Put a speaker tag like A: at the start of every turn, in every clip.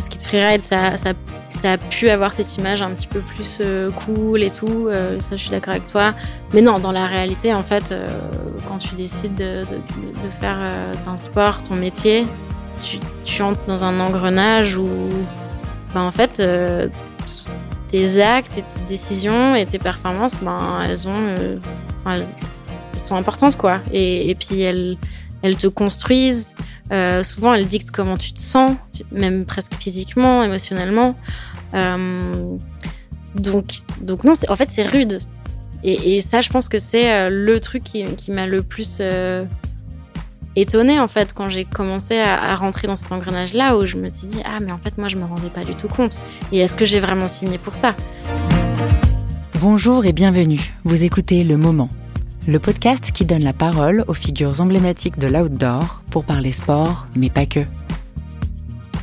A: ski de freeride, ça, ça, a pu avoir cette image un petit peu plus euh, cool et tout. Euh, ça, je suis d'accord avec toi. Mais non, dans la réalité, en fait, quand tu décides de, faire d'un sport ton métier, tu, entres dans un engrenage où, ben, en fait, tes actes et tes décisions et tes performances, ben, elles ont, elles, sont importantes, quoi. Et, puis elles te construisent. Euh, souvent, elles dictent comment tu te sens, même presque physiquement, émotionnellement. Euh, donc, donc non, en fait, c'est rude. Et, ça, je pense que c'est euh, le truc qui, qui m'a le plus euh, étonnée, en fait, quand j'ai commencé à, à, rentrer dans cet engrenage-là, où je me suis dit, ah, mais en fait, moi, je me rendais pas du tout compte. Et est-ce que j'ai vraiment signé pour ça?
B: Bonjour et bienvenue. Vous écoutez Le Moment le podcast qui donne la parole aux figures emblématiques de l'outdoor pour parler sport, mais pas que.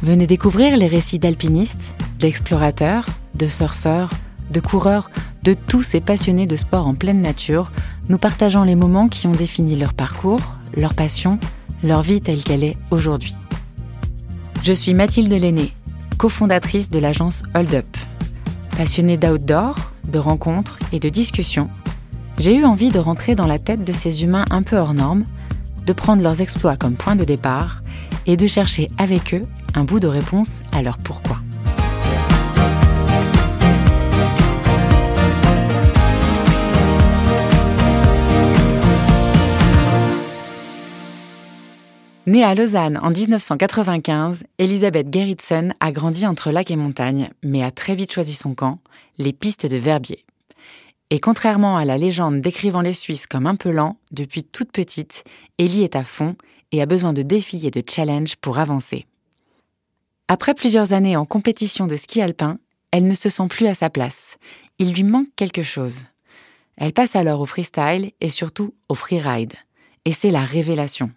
B: Venez découvrir les récits d'alpinistes, d'explorateurs, de surfeurs, de coureurs, de tous ces passionnés de sport en pleine nature, nous partageant les moments qui ont défini leur parcours, leur passion, leur vie telle qu'elle est aujourd'hui. Je suis Mathilde Lenné, cofondatrice de l'agence Hold Up. Passionnée d'outdoor, de rencontres et de discussions, j'ai eu envie de rentrer dans la tête de ces humains un peu hors normes, de prendre leurs exploits comme point de départ et de chercher avec eux un bout de réponse à leur pourquoi. Née à Lausanne en 1995, Elisabeth Gerritsen a grandi entre lac et montagne, mais a très vite choisi son camp, les pistes de Verbier. Et contrairement à la légende décrivant les Suisses comme un peu lents, depuis toute petite, Ellie est à fond et a besoin de défis et de challenges pour avancer. Après plusieurs années en compétition de ski alpin, elle ne se sent plus à sa place. Il lui manque quelque chose. Elle passe alors au freestyle et surtout au freeride. Et c'est la révélation.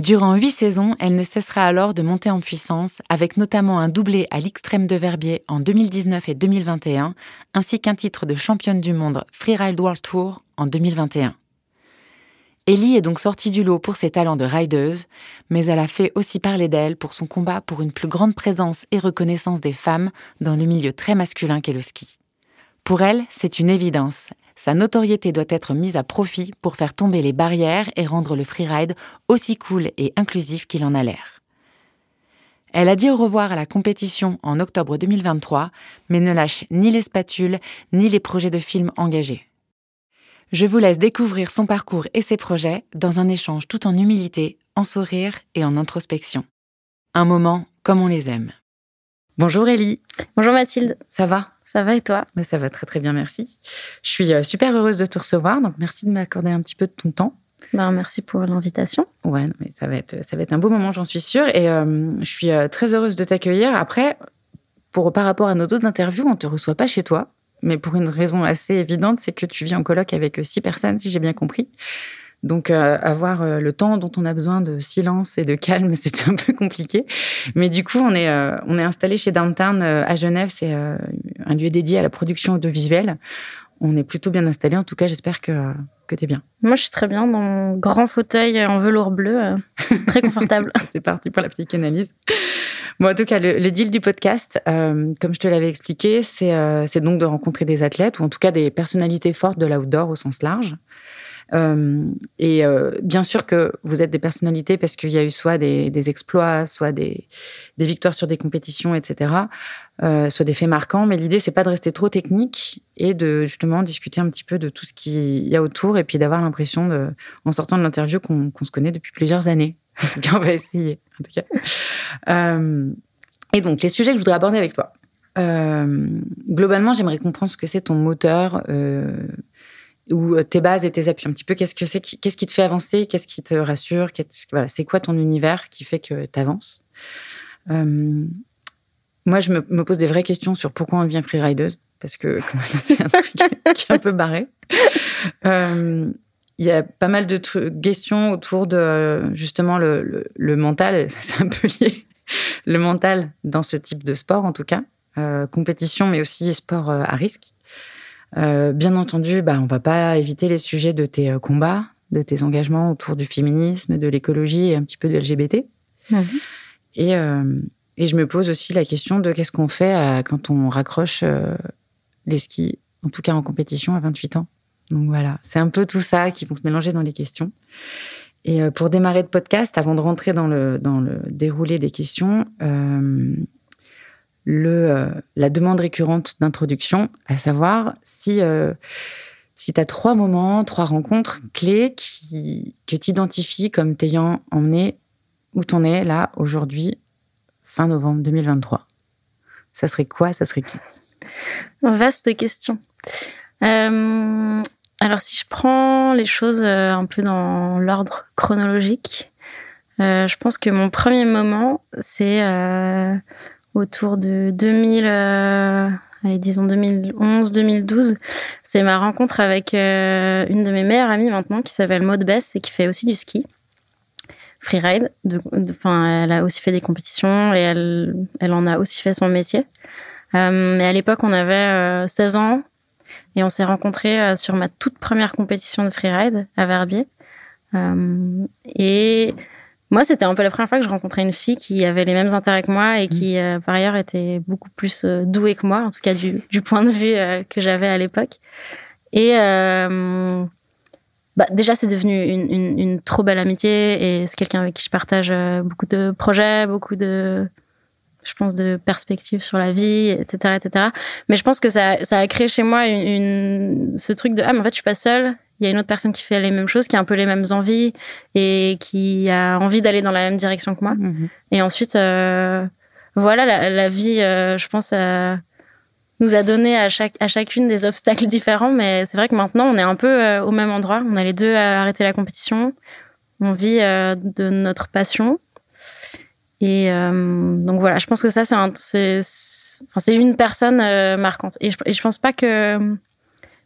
B: Durant huit saisons, elle ne cessera alors de monter en puissance, avec notamment un doublé à l'extrême de Verbier en 2019 et 2021, ainsi qu'un titre de championne du monde Freeride World Tour en 2021. Ellie est donc sortie du lot pour ses talents de rideuse, mais elle a fait aussi parler d'elle pour son combat pour une plus grande présence et reconnaissance des femmes dans le milieu très masculin qu'est le ski. Pour elle, c'est une évidence. Sa notoriété doit être mise à profit pour faire tomber les barrières et rendre le freeride aussi cool et inclusif qu'il en a l'air. Elle a dit au revoir à la compétition en octobre 2023, mais ne lâche ni les spatules ni les projets de films engagés. Je vous laisse découvrir son parcours et ses projets dans un échange tout en humilité, en sourire et en introspection. Un moment comme on les aime. Bonjour Ellie.
A: Bonjour Mathilde.
B: Ça va?
A: Ça va et toi?
B: Mais Ça va très très bien, merci. Je suis euh, super heureuse de te recevoir, donc merci de m'accorder un petit peu de ton temps.
A: Ben, merci pour l'invitation.
B: Ouais, mais ça va être ça va être un beau moment, j'en suis sûre, et euh, je suis euh, très heureuse de t'accueillir. Après, pour par rapport à nos autres interviews, on te reçoit pas chez toi, mais pour une raison assez évidente, c'est que tu vis en colloque avec six personnes, si j'ai bien compris. Donc, euh, avoir euh, le temps dont on a besoin de silence et de calme, c'était un peu compliqué. Mais du coup, on est, euh, on est installé chez Downtown à Genève. C'est un lieu dédié à la production audiovisuelle. On est plutôt bien installé. En tout cas, j'espère que, que tu es bien.
A: Moi, je suis très bien dans mon grand fauteuil en velours bleu. très confortable.
B: C'est parti pour la petite analyse. Bon, en tout cas, le, le deal du podcast, comme je te l'avais expliqué, c'est donc de rencontrer des athlètes ou en tout cas des personnalités fortes de l'outdoor au sens large. Euh, et euh, bien sûr que vous êtes des personnalités parce qu'il y a eu soit des, exploits, soit des, victoires sur des compétitions, etc., euh, soit des faits marquants. Mais l'idée, c'est pas de rester trop technique et de justement discuter un petit peu de tout ce qu'il y a autour et puis d'avoir l'impression, en sortant de l'interview, qu'on se connaît depuis plusieurs années. on va essayer, en tout cas. Et donc, les sujets que je voudrais aborder avec toi. Globalement, j'aimerais comprendre ce que c'est ton moteur ou euh, tes bases et tes appuis. Un petit peu qu'est-ce que c'est qu'est-ce qui te fait avancer? Qu'est-ce qui te rassure? Voilà c'est quoi ton univers qui fait que tu avances euh, moi je me, me, pose des vraies questions sur pourquoi on devient freerideuse parce que c'est un truc qui est un peu barré. Euh, il y a pas mal de questions autour de justement le, le, le mental. C'est un peu lié. Le mental dans ce type de sport en tout cas. Euh, compétition mais aussi sport euh, à risque euh, bien entendu, bah, on va pas éviter les sujets de tes euh, combats, de tes engagements autour du féminisme, de l'écologie et un petit peu de LGBT. Mmh. Et, euh, Et je me pose aussi la question de qu'est-ce qu'on fait quand on raccroche les skis, en tout cas en compétition à 28 ans. Donc voilà, c'est un peu tout ça qui vont se mélanger dans les questions. Et pour démarrer le podcast, avant de rentrer dans le, dans le déroulé des questions, euh, euh, la demande récurrente d'introduction, à savoir si, si tu as trois moments, trois rencontres clés qui, que tu identifies comme t'ayant emmené où t'en es là aujourd'hui, fin novembre 2023. Ça serait quoi? Ça serait qui?
A: Vaste question. Euh, alors, si je prends les choses euh, un peu dans l'ordre chronologique, euh, je pense que mon premier moment, c'est autour de 2000, allez, disons 2011-2012. C'est ma rencontre avec une de mes meilleures amies maintenant qui s'appelle Maud Bess et qui fait aussi du ski freeride. Enfin, elle a aussi fait des compétitions et elle, elle en a aussi fait son métier. Euh, mais à l'époque, on avait 16 ans et on s'est rencontrés euh, sur ma toute première compétition de freeride à Verbier. Euh, et moi, c'était un peu la première fois que je rencontrais une fille qui avait les mêmes intérêts que moi et qui, euh, par ailleurs, était beaucoup plus douée que moi, en tout cas du, du point de vue que j'avais à l'époque. Et bah, déjà, c'est devenu une, une, une, trop belle amitié et c'est quelqu'un avec qui je partage beaucoup de projets, beaucoup de, je pense, de perspectives sur la vie, etc., etc. Mais je pense que ça, ça a créé chez moi une, ce truc de ah, mais en fait, je suis pas seule. Il y a une autre personne qui fait les mêmes choses, qui a un peu les mêmes envies et qui a envie d'aller dans la même direction que moi. Mhm. Et ensuite, euh, voilà, la, la vie, euh, je pense, euh, nous a donné à, chaque, à chacune des obstacles différents. Mais c'est vrai que maintenant, on est un peu au même endroit. On a les deux à arrêter la compétition. On vit de notre passion. Et donc voilà, je pense que ça, c'est c'est une personne marquante. Et je, et je pense pas que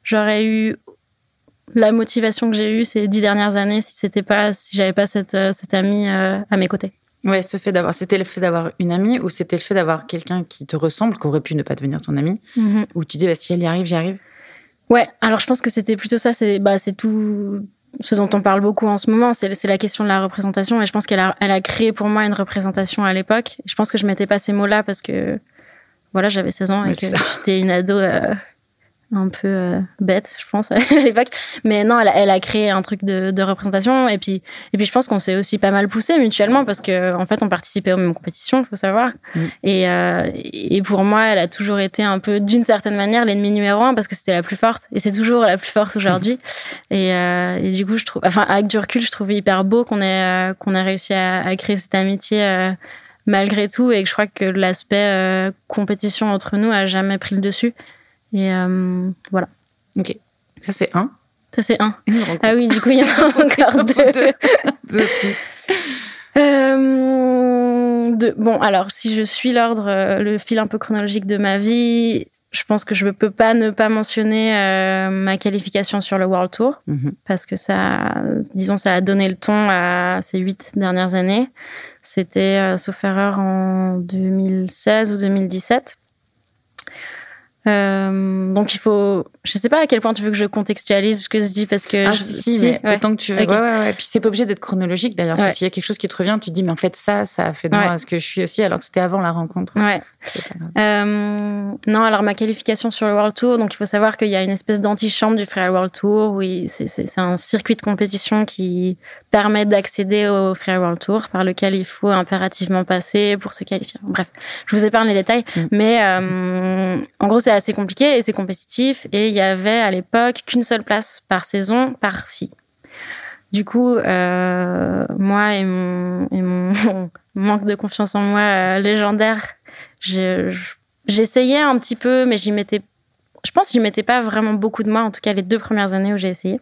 A: j'aurais eu la motivation que j'ai eue ces dix dernières années si c'était pas si j'avais pas cette, euh, cette amie à mes côtés.
B: Ouais, ce fait d'avoir, c'était le fait d'avoir une amie ou c'était le fait d'avoir quelqu'un qui te ressemble, qui aurait pu ne pas devenir ton ami, mm-hmm. ou tu dis bah, si elle y arrive, j'y arrive?
A: Ouais, alors je pense que c'était plutôt ça. C'est bah c'est tout ce dont on parle beaucoup en ce moment, c'est la question de la représentation. Et je pense qu'elle a, elle a créé pour moi une représentation à l'époque. Je pense que je mettais pas ces mots-là parce que, voilà, j'avais 16 ans et que j'étais une ado euh, un peu euh, bête, je pense, à l'époque. Mais non, elle, elle, a créé un truc de, de, représentation. Et puis, et puis, je pense qu'on s'est aussi pas mal poussé mutuellement parce que, en fait, on participait aux mêmes compétitions, faut savoir. Mm. Et, euh, et pour moi, elle a toujours été un peu, d'une certaine manière, l'ennemi numéro un parce que c'était la plus forte. Et c'est toujours la plus forte aujourd'hui. Mm. Et, euh, et, du coup, je trouve, enfin, avec du recul, je trouve hyper beau qu'on ait, euh, qu'on ait réussi à, à, créer cette amitié euh, malgré tout. Et que je crois que l'aspect compétition entre nous a jamais pris le dessus. Et euh, voilà.
B: Ok. Ça, c'est un.
A: Ça, c'est un. Ah oui, du coup, il y en a encore deux. deux. Euh, Bon, alors, si je suis l'ordre, euh, le fil un peu chronologique de ma vie, je pense que je ne peux pas ne pas mentionner euh, ma qualification sur le World Tour, mhm. parce que ça, disons, ça a donné le ton à ces huit dernières années. C'était, sauf erreur, en 2016 ou 2017. Euh, donc il faut, je sais pas à quel point tu veux que je contextualise ce que je dis parce que
B: ah, si, mais autant que tu veux. Ouais, ouais, ouais. Puis c'est pas obligé d'être chronologique d'ailleurs. Parce que s'il y a quelque chose qui te revient, tu te dis mais en fait ça, ça a fait de moi ce que je suis aussi alors que c'était avant la rencontre.
A: Ouais. Euh, non, alors ma qualification sur le World Tour, donc il faut savoir qu'il y a une espèce d'antichambre du Freeride World Tour. Oui, c'est un circuit de compétition qui permet d'accéder au Freeride World Tour, par lequel il faut impérativement passer pour se qualifier. Bref, je vous épargne les détails, mm. mais euh, en gros c'est assez compliqué et c'est compétitif. Et il y avait à l'époque qu'une seule place par saison par fille. Du coup, euh, moi et mon, et mon manque de confiance en moi euh, légendaire J'essayais un petit peu, mais j'y mettais. Je pense que j'y mettais pas vraiment beaucoup de moi, en tout cas les deux premières années où j'ai essayé.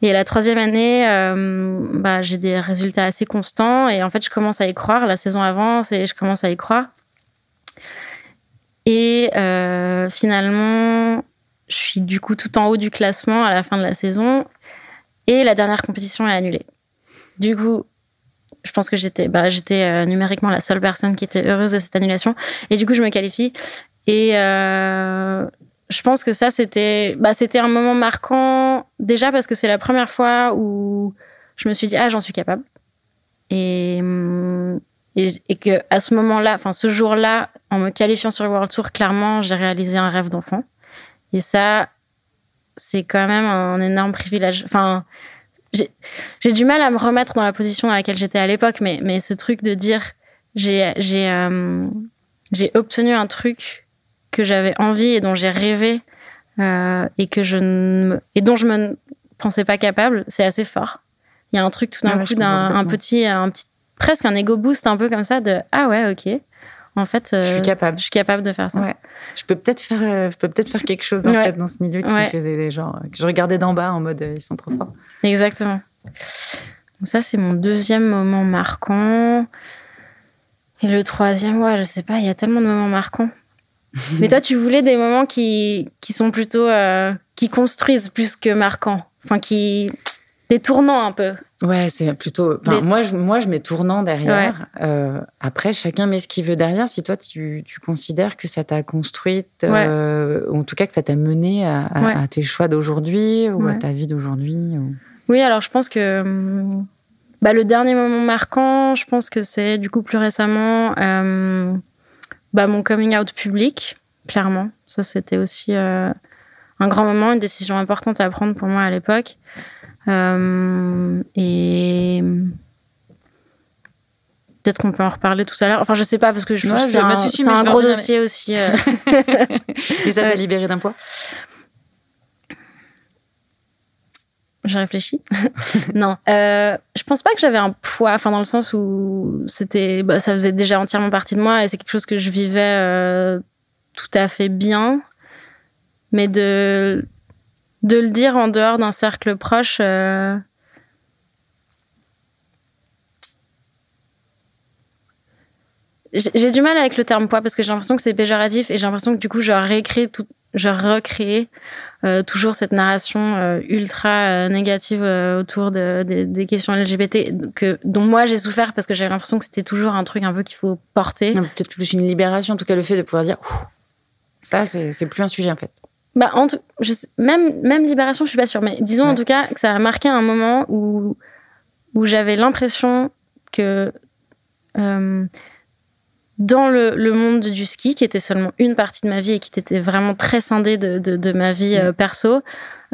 A: Et la troisième année, euh, bah, j'ai des résultats assez constants et en fait, je commence à y croire. La saison avance et je commence à y croire. Et euh, finalement, je suis du coup tout en haut du classement à la fin de la saison et la dernière compétition est annulée. Du coup, je pense que j'étais bah, j'étais euh, numériquement la seule personne qui était heureuse de cette annulation. Et du coup, je me qualifie. Et euh, je pense que ça, c'était bah, c'était un moment marquant, déjà parce que c'est la première fois où je me suis dit, ah, j'en suis capable. Et, et, que à ce moment-là, enfin ce jour-là, en me qualifiant sur le World Tour, clairement, j'ai réalisé un rêve d'enfant. Et ça, c'est quand même un énorme privilège. Enfin, j'ai du mal à me remettre dans la position dans laquelle j'étais à l'époque, mais, mais ce truc de dire j'ai j'ai euh, j'ai obtenu un truc que j'avais envie et dont j'ai rêvé euh, et que je ne et dont je me pensais pas capable, c'est assez fort. Il y a un truc tout d'un coup d'un un petit un petit presque un ego boost un peu comme ça de ah ouais ok en fait,
B: je suis euh, capable.
A: Je suis capable de faire ça.
B: Je peux peut-être faire, euh, je peux peut-être faire quelque chose fait, dans ce milieu qui faisait des gens que je regardais d'en bas en mode ils sont trop forts.
A: Exactement. Donc ça c'est mon deuxième moment marquant. Et le troisième, ouais, je sais pas, il y a tellement de moments marquants. Mais toi, tu voulais des moments qui, qui sont plutôt. Euh, qui construisent plus que marquants. Enfin, qui. des tournants un peu.
B: Ouais, c'est plutôt. Moi, je, moi, je mets tournant derrière. Euh, après, chacun met ce qu'il veut derrière. Si toi, tu, tu considères que ça t'a construite, euh, ou en tout cas que ça t'a mené à, tes choix d'aujourd'hui ou à ta vie d'aujourd'hui.
A: Oui, alors je pense que hum, bah, le dernier moment marquant, je pense que c'est du coup plus récemment euh, bah, mon coming out public, clairement. Ça, c'était aussi un grand moment, une décision importante à prendre pour moi à l'époque. Euh, et peut-être qu'on peut en reparler tout à l'heure. Enfin, je sais pas parce que je c'est un, gros dossier aussi. Euh.
B: mais ça t'a libéré d'un poids
A: Je réfléchis. non, euh, je pense pas que j'avais un poids. Enfin, dans le sens où c'était, bah, ça faisait déjà entièrement partie de moi et c'est quelque chose que je vivais euh, tout à fait bien. Mais de de le dire en dehors d'un cercle proche. Euh, j'ai du mal avec le terme poids parce que j'ai l'impression que c'est péjoratif et j'ai l'impression que du coup je recrée tout, je recrée euh, toujours cette narration euh, ultra négative autour de, des questions LGBT que dont moi j'ai souffert parce que j'ai l'impression que c'était toujours un truc un peu qu'il faut porter.
B: Peut-être plus une libération, en tout cas le fait de pouvoir dire ça c'est plus un sujet en fait.
A: Bah, en je même, même Libération, je suis pas sûre, mais disons en tout cas que ça a marqué un moment où, où j'avais l'impression que euh, dans le, le, monde du ski, qui était seulement une partie de ma vie et qui était vraiment très scindée de, de, de ma vie euh, perso,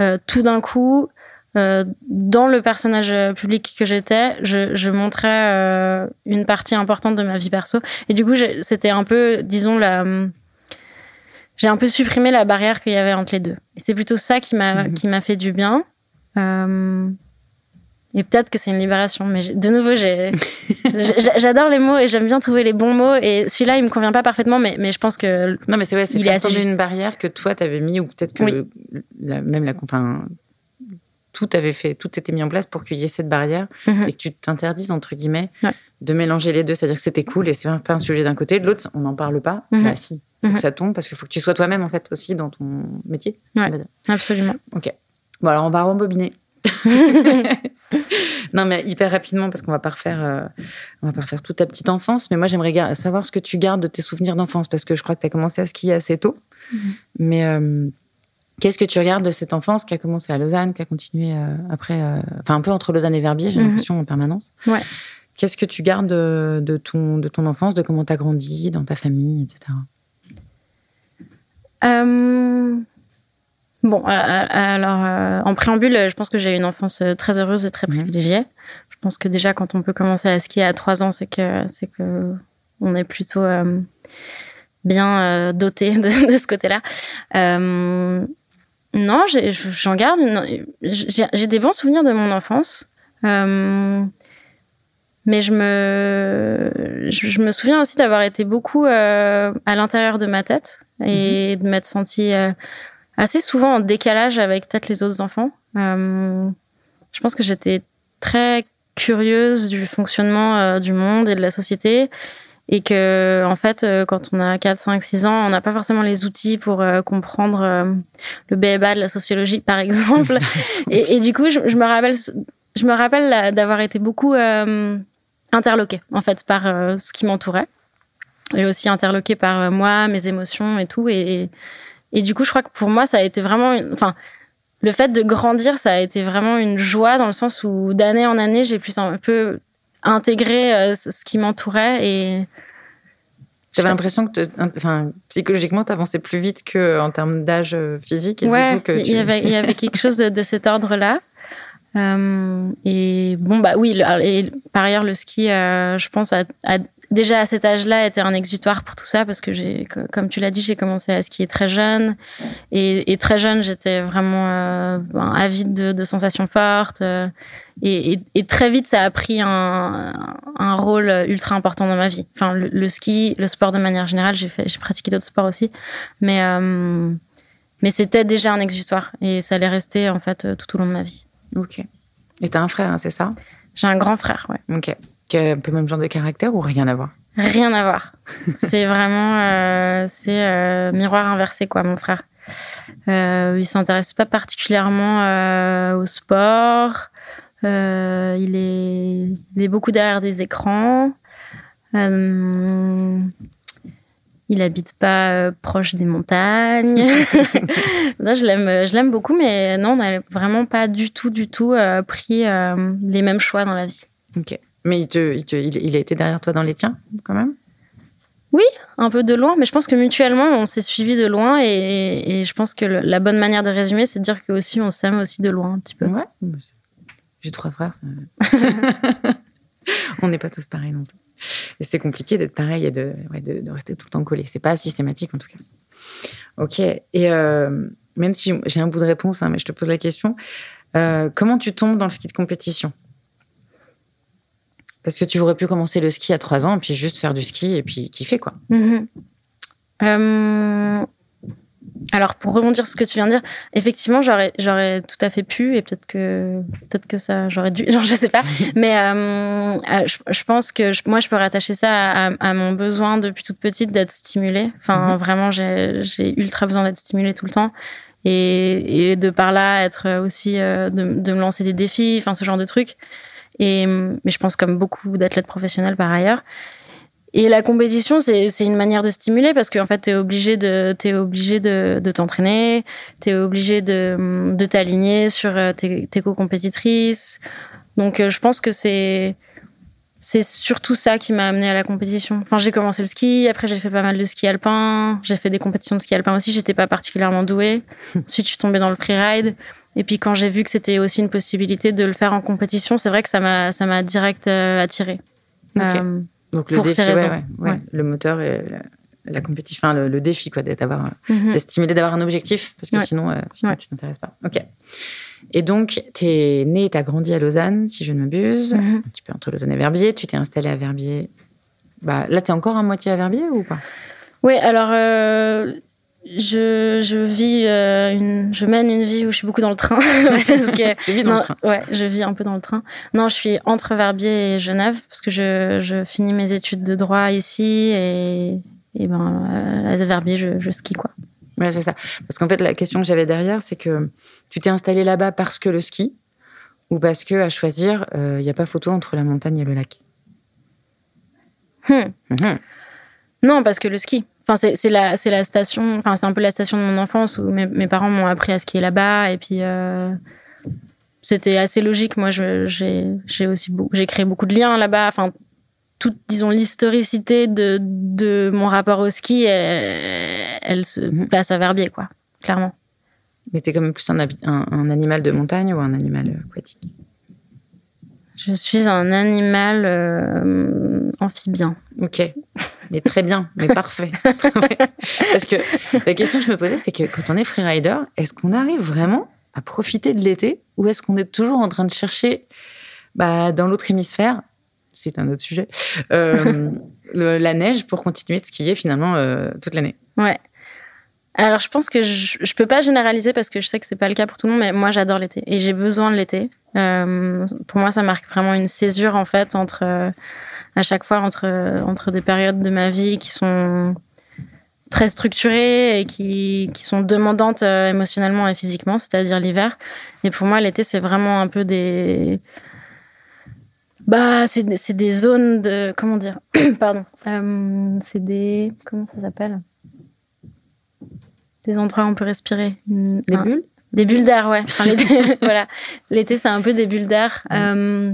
A: euh, tout d'un coup, dans le personnage public que j'étais, je, je, montrais une partie importante de ma vie perso. Et du coup, c'était un peu, disons, la j'ai un peu supprimé la barrière qu'il y avait entre les deux. Et c'est plutôt ça qui m'a mhm. qui m'a fait du bien. Euh, et peut-être que c'est une libération, mais de nouveau, j'adore les mots et j'aime bien trouver les bons mots. Et celui-là, il me convient pas parfaitement, mais, mais je pense que
B: non, mais c'est vrai, c'est il est assez une barrière que toi t'avais mis ou peut-être que même la, enfin, tout avait fait, tout était mis en place pour qu'il y ait cette barrière mhm. et que tu t'interdises entre guillemets de mélanger les deux, c'est-à-dire que c'était cool et c'est pas un sujet d'un côté, de l'autre, on n'en parle pas. Mhm. Bah si, faut que mhm. ça tombe parce qu'il faut que tu sois toi-même en fait aussi dans ton métier.
A: absolument.
B: Ok. Bon alors on va rembobiner. non mais hyper rapidement parce qu'on va pas refaire, euh, on va pas refaire toute ta petite enfance. Mais moi j'aimerais savoir ce que tu gardes de tes souvenirs d'enfance parce que je crois que tu as commencé à skier assez tôt. Mhm. Mais euh, qu'est-ce que tu regardes de cette enfance qui a commencé à Lausanne, qui a continué euh, après, enfin un peu entre Lausanne et Verbier, j'ai l'impression en permanence.
A: Ouais.
B: Qu'est-ce que tu gardes de, ton, de ton enfance, de comment tu as grandi dans ta famille, etc.
A: Euh, bon, alors, euh, en préambule, je pense que j'ai une enfance euh, très heureuse et très privilégiée. Je pense que déjà, quand on peut commencer à skier à 3 ans, c'est que, c'est que on est plutôt bien doté de, ce côté-là. non, j'en garde. J'ai des bons souvenirs de mon enfance. Mais je me, je, me souviens aussi d'avoir été beaucoup euh, à l'intérieur de ma tête et mhm. de m'être sentie euh, assez souvent en décalage avec peut-être les autres enfants. Euh, je pense que j'étais très curieuse du fonctionnement du monde et de la société et que en fait quand on a 4 5 6 ans on n'a pas forcément les outils pour comprendre le BEBA de la sociologie par exemple et, et, du coup je, je, me rappelle je me rappelle d'avoir été beaucoup interloqué en fait par euh, ce qui m'entourait et aussi interloqué par euh, moi, mes émotions et tout. Et, et, du coup, je crois que pour moi, ça a été vraiment, enfin, le fait de grandir, ça a été vraiment une joie dans le sens où d'année en année, j'ai pu un peu intégrer ce qui m'entourait et
B: j'avais l'impression que, enfin, psychologiquement, tu avançais plus vite qu'en termes d'âge physique.
A: Et ouais, il, y avait, il y avait quelque chose de, cet ordre-là. et bon, bah oui, et par ailleurs, le ski, je pense, a, a déjà à cet âge-là était un exutoire pour tout ça parce que j'ai, comme tu l'as dit, j'ai commencé à skier très jeune et, très jeune j'étais vraiment euh, ben, avide de, sensations fortes euh, et, très vite ça a pris un, rôle ultra important dans ma vie. Enfin le, ski, le sport de manière générale, j'ai fait, j'ai pratiqué d'autres sports aussi, mais euh, mais c'était déjà un exutoire et ça allait rester en fait tout au long de ma vie.
B: Ok. Et t'as un frère, hein, c'est ça?
A: J'ai un grand frère, ouais.
B: Ok qui a un peu le même genre de caractère ou rien à voir?
A: Rien à voir. c'est vraiment euh, c'est euh, miroir inversé quoi, mon frère. Euh, il s'intéresse pas particulièrement euh, au sport. il est, il est beaucoup derrière des écrans. il habite pas proche des montagnes. je l'aime, je l'aime beaucoup, mais non, on n'a vraiment pas du tout, du tout pris les mêmes choix dans la vie.
B: Ok. Mais il, te, il, a été derrière toi dans les tiens, quand même?
A: Oui, un peu de loin, mais je pense que mutuellement, on s'est suivi de loin et, je pense que la bonne manière de résumer, c'est de dire que aussi on s'aime aussi de loin un petit peu.
B: Ouais. J'ai trois frères. on n'est pas tous pareils non plus. Et c'est compliqué d'être pareil et de, de, rester tout le temps collé. C'est pas systématique en tout cas. Ok. Et euh, même si j'ai un bout de réponse, hein, mais je te pose la question, euh, comment tu tombes dans le ski de compétition? Parce que tu aurais pu commencer le ski à 3 ans, et puis juste faire du ski et puis kiffer, quoi.
A: Mhm. Euh, alors, pour rebondir sur ce que tu viens de dire, effectivement, j'aurais, j'aurais tout à fait pu, et peut-être que, peut-être que ça, j'aurais dû, genre, je sais pas. Mais euh, euh, je, pense que moi, je peux rattacher ça à, mon besoin depuis toute petite d'être stimulée. Enfin, mhm. vraiment, j'ai, ultra besoin d'être stimulée tout le temps. Et, de par là, être aussi, de, de me lancer des défis, enfin, ce genre de trucs. Et, mais je pense comme beaucoup d'athlètes professionnels par ailleurs. Et la compétition, c'est une manière de stimuler parce qu'en fait, tu es obligé de es obligé de, de t'entraîner, tu es obligé de, de t'aligner sur euh, tes, tes co-compétitrices. Donc, euh, je pense que c'est c'est surtout ça qui m'a amené à la compétition. Enfin, j'ai commencé le ski, après j'ai fait pas mal de ski alpin, j'ai fait des compétitions de ski alpin aussi, j'étais pas particulièrement douée. Ensuite, je suis tombée dans le freeride. Et puis quand j'ai vu que c'était aussi une possibilité de le faire en compétition, c'est vrai que ça m'a ça m'a direct euh, attiré. Euh,
B: Donc le pour défi, ces raisons. Ouais, le moteur et la, compétition, enfin le, défi quoi, d'être avoir, mm stimulé d'avoir un objectif, parce que sinon, euh, sinon tu t'intéresses pas. Ok. Et donc, tu es né et tu as grandi à Lausanne, si je ne m'abuse, mhm. un petit peu entre Lausanne et Verbier. Tu t'es installé à Verbier. Bah, là, tu es encore à moitié à Verbier ou pas?
A: Oui, alors je, je vis euh, une, je mène une vie où je suis beaucoup dans le train.
B: je vis dans le train.
A: Ouais, je vis un peu dans le train. Non, je suis entre Verbier et Genève parce que je, je finis mes études de droit ici et, et ben euh, à Verbier, je, je skie quoi.
B: Ouais, c'est ça. Parce qu'en fait, la question que j'avais derrière, c'est que tu t'es installé là-bas parce que le ski ou parce que à choisir, il euh, n'y a pas photo entre la montagne et le lac?
A: Hmm. Mhm. Non, parce que le ski. Enfin, c'est la, la station, enfin, c'est un peu la station de mon enfance où mes, mes parents m'ont appris à skier là-bas. Et puis, euh, c'était assez logique. Moi, j'ai aussi j'ai créé beaucoup de liens là-bas. Enfin, toute, disons, l'historicité de, de mon rapport au ski, elle, se mhm. place à Verbier, quoi, clairement.
B: Mais t'es quand même plus un, un, animal de montagne ou un animal aquatique?
A: Je suis un animal euh, amphibien.
B: Ok. Mais très bien, mais parfait. Parce que la question que je me posais, c'est que quand on est freerider, est-ce qu'on arrive vraiment à profiter de l'été ou est-ce qu'on est toujours en train de chercher bah, dans l'autre hémisphère, c'est un autre sujet, euh, la neige pour continuer de skier finalement euh, toute l'année?
A: Ouais. Alors je pense que je, je peux pas généraliser parce que je sais que c'est pas le cas pour tout le monde, mais moi j'adore l'été et j'ai besoin de l'été. Euh, pour moi, ça marque vraiment une césure en fait entre à chaque fois entre, entre des périodes de ma vie qui sont très structurées et qui, qui sont demandantes euh, émotionnellement et physiquement, c'est-à-dire l'hiver. Et pour moi, l'été, c'est vraiment un peu des. Bah, c'est des, des zones de. Comment dire Pardon. Euh, c'est des. Comment ça s'appelle? Des endroits où on peut respirer.
B: des bulles
A: Des bulles d'air, ouais. Enfin, l'été, voilà. L'été, c'est un peu des bulles d'air. Euh,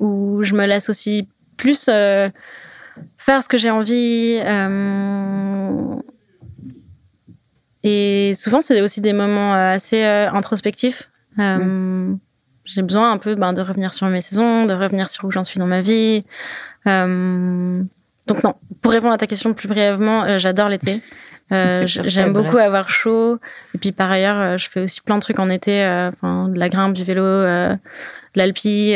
A: où je me laisse aussi plus euh, faire ce que j'ai envie. euh, et souvent, c'est aussi des moments assez introspectifs. J'ai besoin un peu ben, de revenir sur mes saisons, de revenir sur où j'en suis dans ma vie. Donc non, pour répondre à ta question plus brièvement, j'adore l'été. Euh, J'aime beaucoup avoir chaud. Et puis par ailleurs, euh, je fais aussi plein de trucs en été, euh, enfin de la grimpe, du vélo, euh, de l'alpi.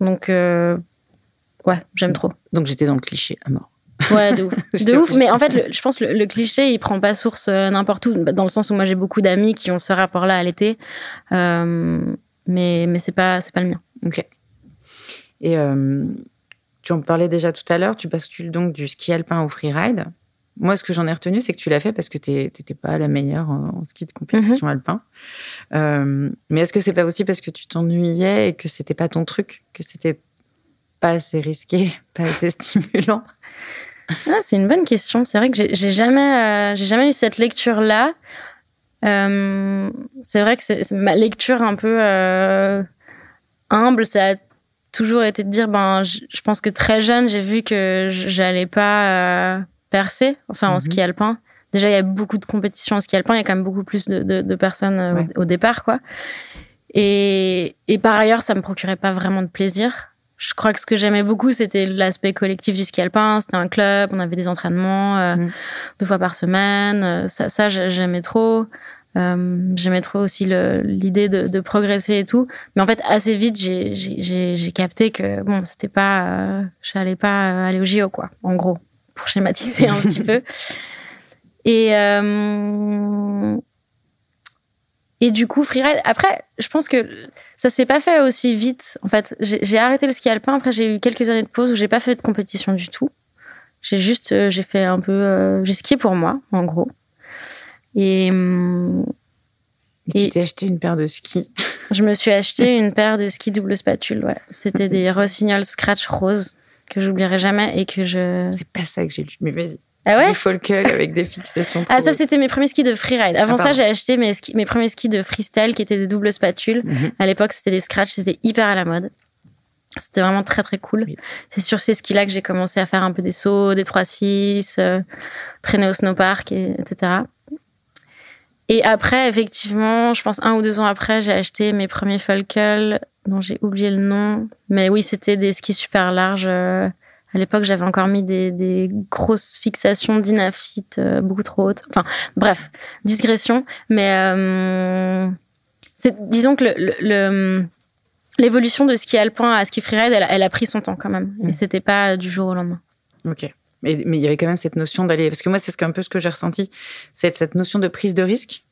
A: donc ouais, j'aime trop.
B: Donc j'étais dans le cliché à mort.
A: Ouais, de ouf. De ouf. Mais en fait, le- je pense que le, le cliché, il prend pas source n'importe où, dans le sens où moi j'ai beaucoup d'amis qui ont ce rapport-là à l'été. Mais mais c'est pas pas le mien.
B: Ok. Et tu en parlais déjà tout à l'heure, tu bascules donc du ski alpin au freeride. Moi, ce que j'en ai retenu, c'est que tu l'as fait parce que tu n'étais pas la meilleure en, ski de compétition alpin. Euh, mais est-ce que c'est pas aussi parce que tu t'ennuyais et que c'était pas ton truc, que c'était pas assez risqué, pas assez stimulant?
A: Ah, c'est une bonne question. C'est vrai que j'ai jamais, euh, j'ai jamais eu cette lecture-là. Euh, c'est vrai que c'est ma lecture un peu humble. Ça a toujours été de dire, ben, je, pense que très jeune, j'ai vu que j'allais pas percer, enfin en
B: Mhm.
A: ski alpin. Déjà, il y a beaucoup de compétitions en ski alpin. Il y a quand même beaucoup plus de, de- de personnes euh, au- départ, quoi. Et, et par ailleurs, ça me procurait pas vraiment de plaisir. Je crois que ce que j'aimais beaucoup, c'était l'aspect collectif du ski alpin. C'était un club, on avait des entraînements euh,
B: Mhm.
A: deux fois par semaine. Euh, Ça, ça j'ai- j'aimais trop. Euh, j'aimais trop aussi l'idée de, de progresser et tout. Mais en fait, assez vite, j'ai- j'ai j'ai- j'ai capté que bon, c'était pas, euh, j'allais pas euh, aller au JO, quoi. En gros, pour schématiser un petit peu. Et euh, et du coup, freeride. Après, je pense que ça s'est pas fait aussi vite. En fait, j'ai arrêté le ski alpin. Après, j'ai eu quelques années de pause où j'ai pas fait de compétition du tout. J'ai juste, euh, j'ai fait un peu, euh, j'ai skié pour moi, en gros. Et
B: Et
A: Et-
B: tu t'es acheté une paire de skis.
A: je me suis acheté une paire de skis double spatule. Ouais, c'était des Rossignol Scratch Rose que j'oublierai jamais et que je.
B: C'est pas ça que j'ai lu. Mais vas-y.
A: Ah ouais.
B: Des avec des fixations.
A: Ah ça c'était mes premiers skis de freeride. Avant
B: Ah,
A: ça j'ai acheté mes, skis- mes premiers skis de freestyle qui étaient des doubles spatules.
B: Mhm.
A: À l'époque c'était des scratch, c'était hyper à la mode. C'était vraiment très très cool.
B: Oui.
A: C'est sur ces skis là que j'ai commencé à faire un peu des sauts, des 3-6, euh, traîner au snowpark, et, etc. Et après effectivement, je pense un ou deux ans après, j'ai acheté mes premiers Folkel dont j'ai oublié le nom. Mais oui c'était des skis super larges. euh, à l'époque, j'avais encore mis des, des grosses fixations d'inafite euh, beaucoup trop hautes. Enfin, bref, digression. Mais euh, c'est, disons que le, le- le- l'évolution de ski alpin à ski freeride, elle, elle a pris son temps quand même.
B: Mm.
A: Et c'était pas du jour au lendemain.
B: Ok. Mais, mais il y avait quand même cette notion d'aller. Parce que moi, c'est un peu ce que j'ai ressenti. C'est cette notion de prise de risque.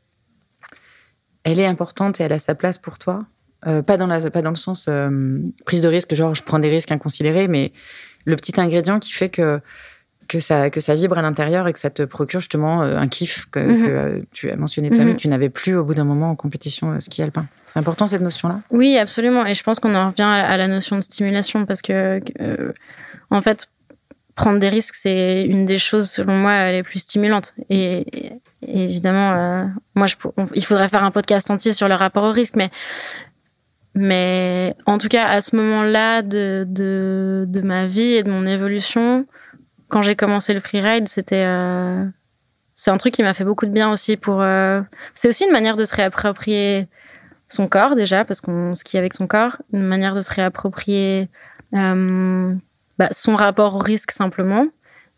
B: Elle est importante et elle a sa place pour toi. Euh, pas, dans la, pas dans le sens euh, prise de risque, genre je prends des risques inconsidérés, mais le petit ingrédient qui fait que, que, ça, que ça vibre à l'intérieur et que ça te procure justement euh, un kiff que,
A: Mhm.
B: que, euh, tu as mentionné toi-même,
A: Mhm.
B: que tu n'avais plus au bout d'un moment en compétition ski alpin. C'est important cette notion-là?
A: Oui, absolument. Et je pense qu'on en revient à, la notion de stimulation parce que, en fait, prendre des risques, c'est une des choses, selon moi, les plus stimulantes. Et, évidemment, euh, moi, je, pour- on- il faudrait faire un podcast entier sur le rapport au risque, mais, mais en tout cas, à ce moment-là de, de, de ma vie et de mon évolution, quand j'ai commencé le freeride, c'était. euh, c'est un truc qui m'a fait beaucoup de bien aussi pour. euh, c'est aussi une manière de se réapproprier son corps déjà, parce qu'on skie avec son corps, une manière de se réapproprier euh, bah, son rapport au risque simplement,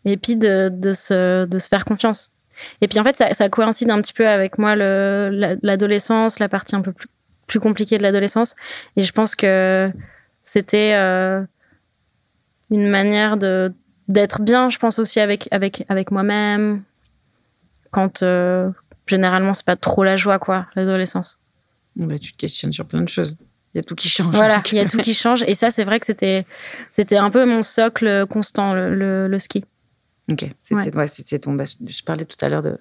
A: et puis de, de, se, de se faire confiance. Et puis en fait, ça, ça coïncide un petit peu avec moi, le- la- l'adolescence, la, partie un peu plus, plus compliquée de l'adolescence, et je pense que c'était euh, une manière de d'être bien, je pense aussi avec, avec, avec moi-même, quand euh, généralement c'est pas trop la joie, quoi, l'adolescence.
B: Bah, Tu te questionnes sur plein de choses. Il y a tout qui change.
A: Voilà, il y a tout qui change. Et ça, c'est vrai que c'était, c'était un peu mon socle constant, le, le- le ski.
B: Ok, c'était ouais. c'était ton Je parlais tout à l'heure de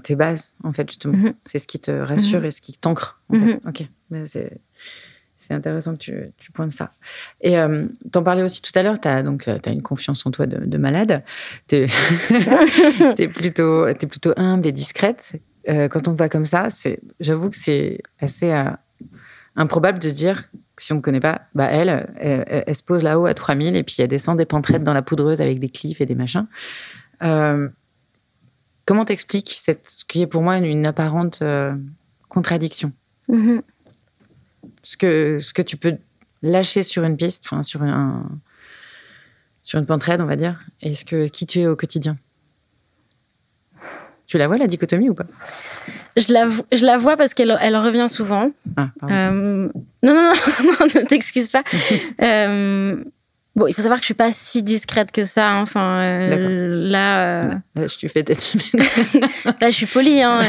B: tes bases, en fait, justement.
A: Mhm.
B: C'est ce qui te rassure
A: Mhm.
B: et ce qui t'ancre. en
A: Mhm.
B: fait. Ok, mais c'est. C'est intéressant que tu, tu pointes ça. Et euh, t'en parlais aussi tout à l'heure, as donc euh, t'as une confiance en toi de, de malade. Tu es, plutôt, t'es plutôt humble et discrète. Euh, quand on te voit comme ça, c'est, j'avoue que c'est assez euh, improbable de dire que si on ne connaît pas, bah elle, elle, se pose là-haut à 3000 et puis elle descend des pentes dans la poudreuse avec des cliffs et des machins. Comment t'expliques ce qui est pour moi une, apparente euh, contradiction? Mm-hmm. ce, que, ce que tu peux lâcher sur une piste, enfin sur, un, sur une pente on va dire, et ce que, qui tu es au quotidien? Tu la vois, la dichotomie ou pas?
A: Je la, je la vois parce qu'elle elle revient souvent. Ah, euh, non, non, non, ne t'excuse pas. euh, bon, il faut savoir que je suis pas si discrète que ça. Hein. Enfin, euh, là,
B: euh, là, je suis fait timide.
A: là, je suis polie. Hein,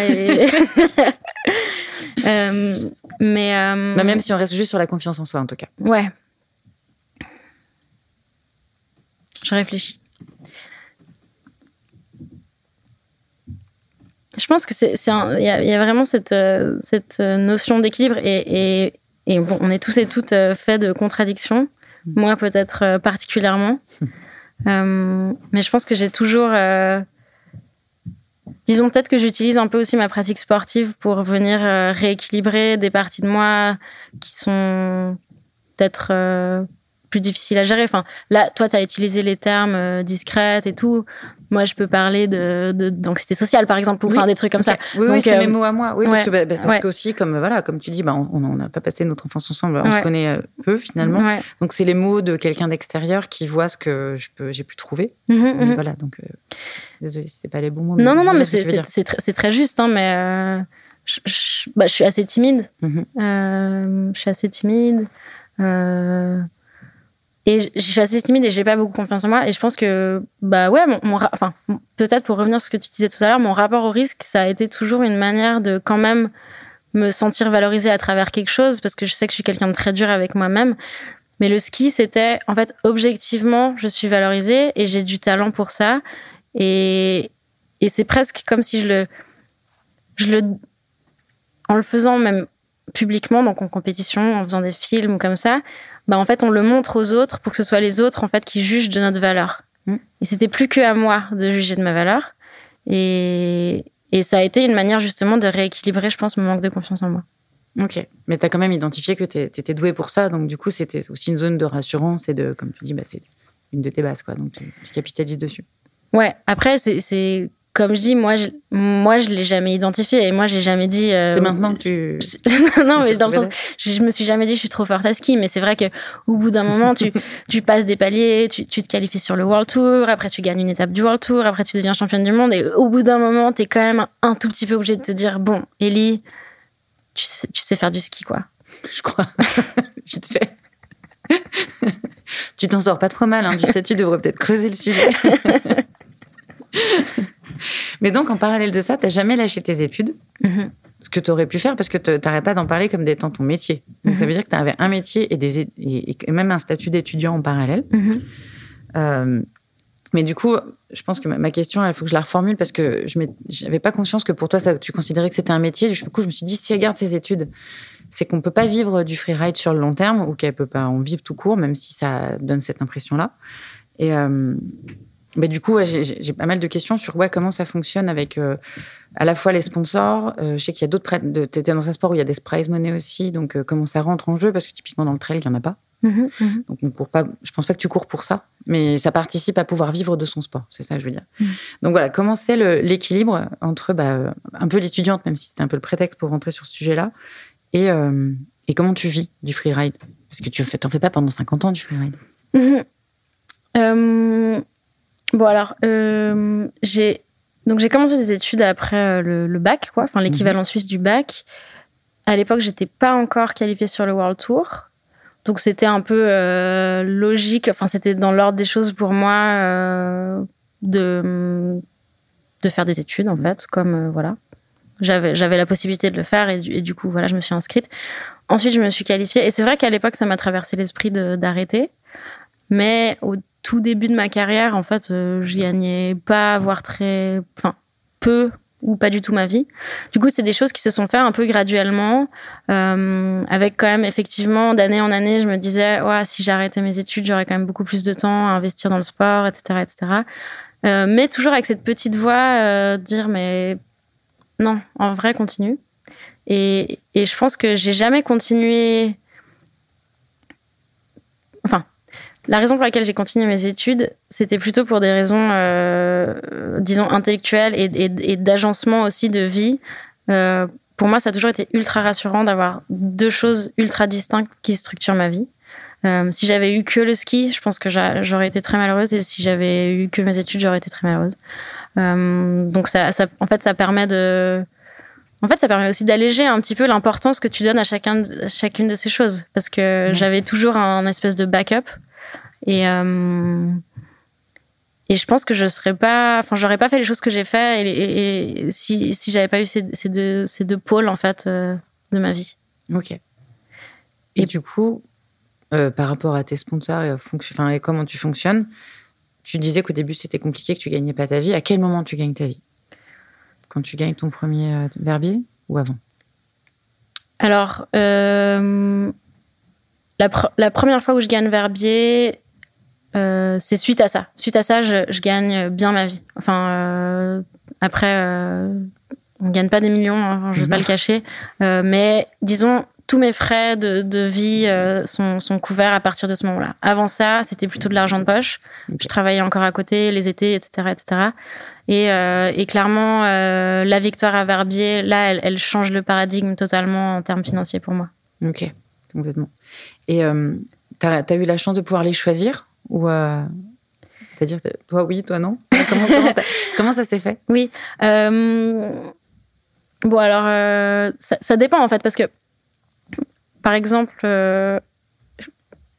A: mais
B: bah, même si on reste juste sur la confiance en soi, en tout cas.
A: Ouais. Je réfléchis. Je pense que c'est, il y, a vraiment cette, euh, cette euh, notion d'équilibre et, et, et, bon, on est tous et toutes euh, faits de contradictions. Moi, peut-être particulièrement. mais je pense que j'ai toujours. disons peut-être que j'utilise un peu aussi ma pratique sportive pour venir rééquilibrer des parties de moi qui sont peut-être plus difficiles à gérer. Enfin, là, toi, tu as utilisé les termes discrètes et tout. Moi, je peux parler de, d'anxiété sociale, par exemple, ou enfin des trucs comme ça.
B: Oui, oui c'est mes euh, mots à moi. Oui, parce que bah, bah, qu'aussi, comme voilà, comme tu dis, bah, on n'a pas passé notre enfance ensemble, on se connaît euh, peu finalement. Donc c'est les mots de quelqu'un d'extérieur qui voit ce que je peux, j'ai pu trouver. Mmh. Voilà, donc euh, désolé, c'est pas les bons mots.
A: Non, non, non, mais c'est, c'est, très, juste, hein, mais je, je, suis assez timide. Mmh. je suis assez timide. Et je suis assez timide et j'ai pas beaucoup confiance en moi. Et je pense que, bah ouais, mon, enfin, peut-être pour revenir à ce que tu disais tout à l'heure, mon rapport au risque, ça a été toujours une manière de quand même me sentir valorisée à travers quelque chose parce que je sais que je suis quelqu'un de très dur avec moi-même. Mais le ski, c'était, en fait, objectivement, je suis valorisée et j'ai du talent pour ça. Et, et c'est presque comme si je le, je le, en le faisant même publiquement, donc en compétition, en faisant des films ou comme ça, bah en fait on le montre aux autres pour que ce soit les autres en fait qui jugent de notre valeur. Mm. Et c'était plus que à moi de juger de ma valeur. Et, et ça a été une manière justement de rééquilibrer, je pense, mon manque de confiance en moi.
B: Ok, mais tu as quand même identifié que tu étais douée pour ça, donc du coup c'était aussi une zone de rassurance et de, comme tu dis, bah, c'est une de tes bases, quoi, donc tu, tu capitalises dessus.
A: Ouais, après c'est comme je dis, moi, je, moi, je l'ai jamais identifié et moi, j'ai jamais dit.
B: Euh, c'est maintenant que tu.
A: non, mais dans le sens, je, me suis jamais dit, je suis trop forte à ski, mais c'est vrai que au bout d'un moment, tu, tu passes des paliers, tu, tu, te qualifies sur le World Tour, après tu gagnes une étape du World Tour, après tu deviens championne du monde et au bout d'un moment, tu es quand même un tout petit peu obligé de te dire, bon, Ellie, tu sais, tu sais faire du ski, quoi.
B: Je crois. je sais. tu t'en sors pas trop mal, hein. tu devrais peut-être creuser le sujet. Mais donc, en parallèle de ça, tu n'as jamais lâché tes études, mhm. ce que tu aurais pu faire parce que tu n'arrêtes pas d'en parler comme étant ton métier. Donc, ça mhm. veut dire que tu avais un métier et, des, et, même un statut d'étudiant en parallèle. Mhm. Euh, mais du coup, je pense que ma, question, il faut que je la reformule parce que je n'avais pas conscience que pour toi, ça, tu considérais que c'était un métier. Du coup, je me suis dit, si elle garde ses études, c'est qu'on ne peut pas vivre du freeride sur le long terme ou qu'elle ne peut pas en vivre tout court, même si ça donne cette impression-là. Et, euh, mais du coup, j'ai pas mal de questions sur ouais, comment ça fonctionne avec euh, à la fois les sponsors. Euh, je sais qu'il y a d'autres. Tu étais dans un sport où il y a des prize money aussi. Donc, euh, comment ça rentre en jeu? Parce que typiquement, dans le trail, il n'y en a pas. Mmh mmh donc, on court pas. Je pense pas que tu cours pour ça. Mais ça participe à pouvoir vivre de son sport. C'est ça que je veux dire. Mmh. Donc, voilà, comment c'est l'équilibre entre bah, un peu l'étudiante, même si c'était un peu le prétexte pour rentrer sur ce sujet-là, et, et comment tu vis du freeride? Parce que tu n'en fais pas pendant 50 ans du freeride.
A: Bon, alors, euh, j'ai donc j'ai commencé des études après euh, le, bac, quoi, enfin l'équivalent mhm. suisse du bac. À l'époque, j'étais pas encore qualifiée sur le World Tour. Donc c'était un peu euh, logique, enfin c'était dans l'ordre des choses pour moi de, de faire des études en fait, comme voilà. J'avais, j'avais la possibilité de le faire et du, et du, coup voilà, je me suis inscrite. Ensuite, je me suis qualifiée et c'est vrai qu'à l'époque, ça m'a traversé l'esprit d'arrêter. Mais au tout début de ma carrière, en fait, euh, je gagnais pas, voire très, enfin, peu ou pas du tout ma vie. Du coup, c'est des choses qui se sont faites un peu graduellement, euh, avec quand même effectivement d'année en année, je me disais, ouais, si j'arrêtais mes études, j'aurais quand même beaucoup plus de temps à investir dans le sport, etc., etc. Euh, mais toujours avec cette petite voix, euh, dire, mais non, en vrai, continue. Et, et je pense que j'ai jamais continué la raison pour laquelle j'ai continué mes études, c'était plutôt pour des raisons, euh, disons, intellectuelles et, d'agencement aussi de vie. Euh, pour moi, ça a toujours été ultra rassurant d'avoir deux choses ultra distinctes qui structurent ma vie. Euh, si j'avais eu que le ski, je pense que j'aurais été très malheureuse. Et si j'avais eu que mes études, j'aurais été très malheureuse. donc, ça, en fait, ça permet de. En fait, ça permet aussi d'alléger un petit peu l'importance que tu donnes à chacun, chacune de ces choses. Parce que j'avais toujours un espèce de backup. Et, euh, et je pense que je serais pas, enfin, j'aurais pas fait les choses que j'ai fait et, si, si j'avais pas eu ces, ces, deux, ces deux pôles, en fait, euh, de ma vie.
B: Ok. Et, du coup, euh, par rapport à tes sponsors et comment tu fonctionnes, tu disais qu'au début c'était compliqué, que tu gagnais pas ta vie. À quel moment tu gagnes ta vie? Quand tu gagnes ton premier verbier ou avant?
A: Alors, la, la, première fois où je gagne verbier, euh, c'est suite à ça. Suite à ça, je, gagne bien ma vie. Enfin, euh, après, euh, on gagne pas des millions, hein, je vais pas le cacher. mais disons, tous mes frais de, vie sont, couverts à partir de ce moment-là. Avant ça, c'était plutôt de l'argent de poche. Je travaillais encore à côté, les étés, etc. etc. Et, clairement, la victoire à Verbier, là, elle, change le paradigme totalement en termes financiers pour moi.
B: Ok, complètement. Et tu as, as eu la chance de pouvoir les choisir ou euh, c'est-à-dire toi oui, toi non comment, ça s'est fait?
A: Oui. Euh, bon alors euh, ça, dépend en fait parce que par exemple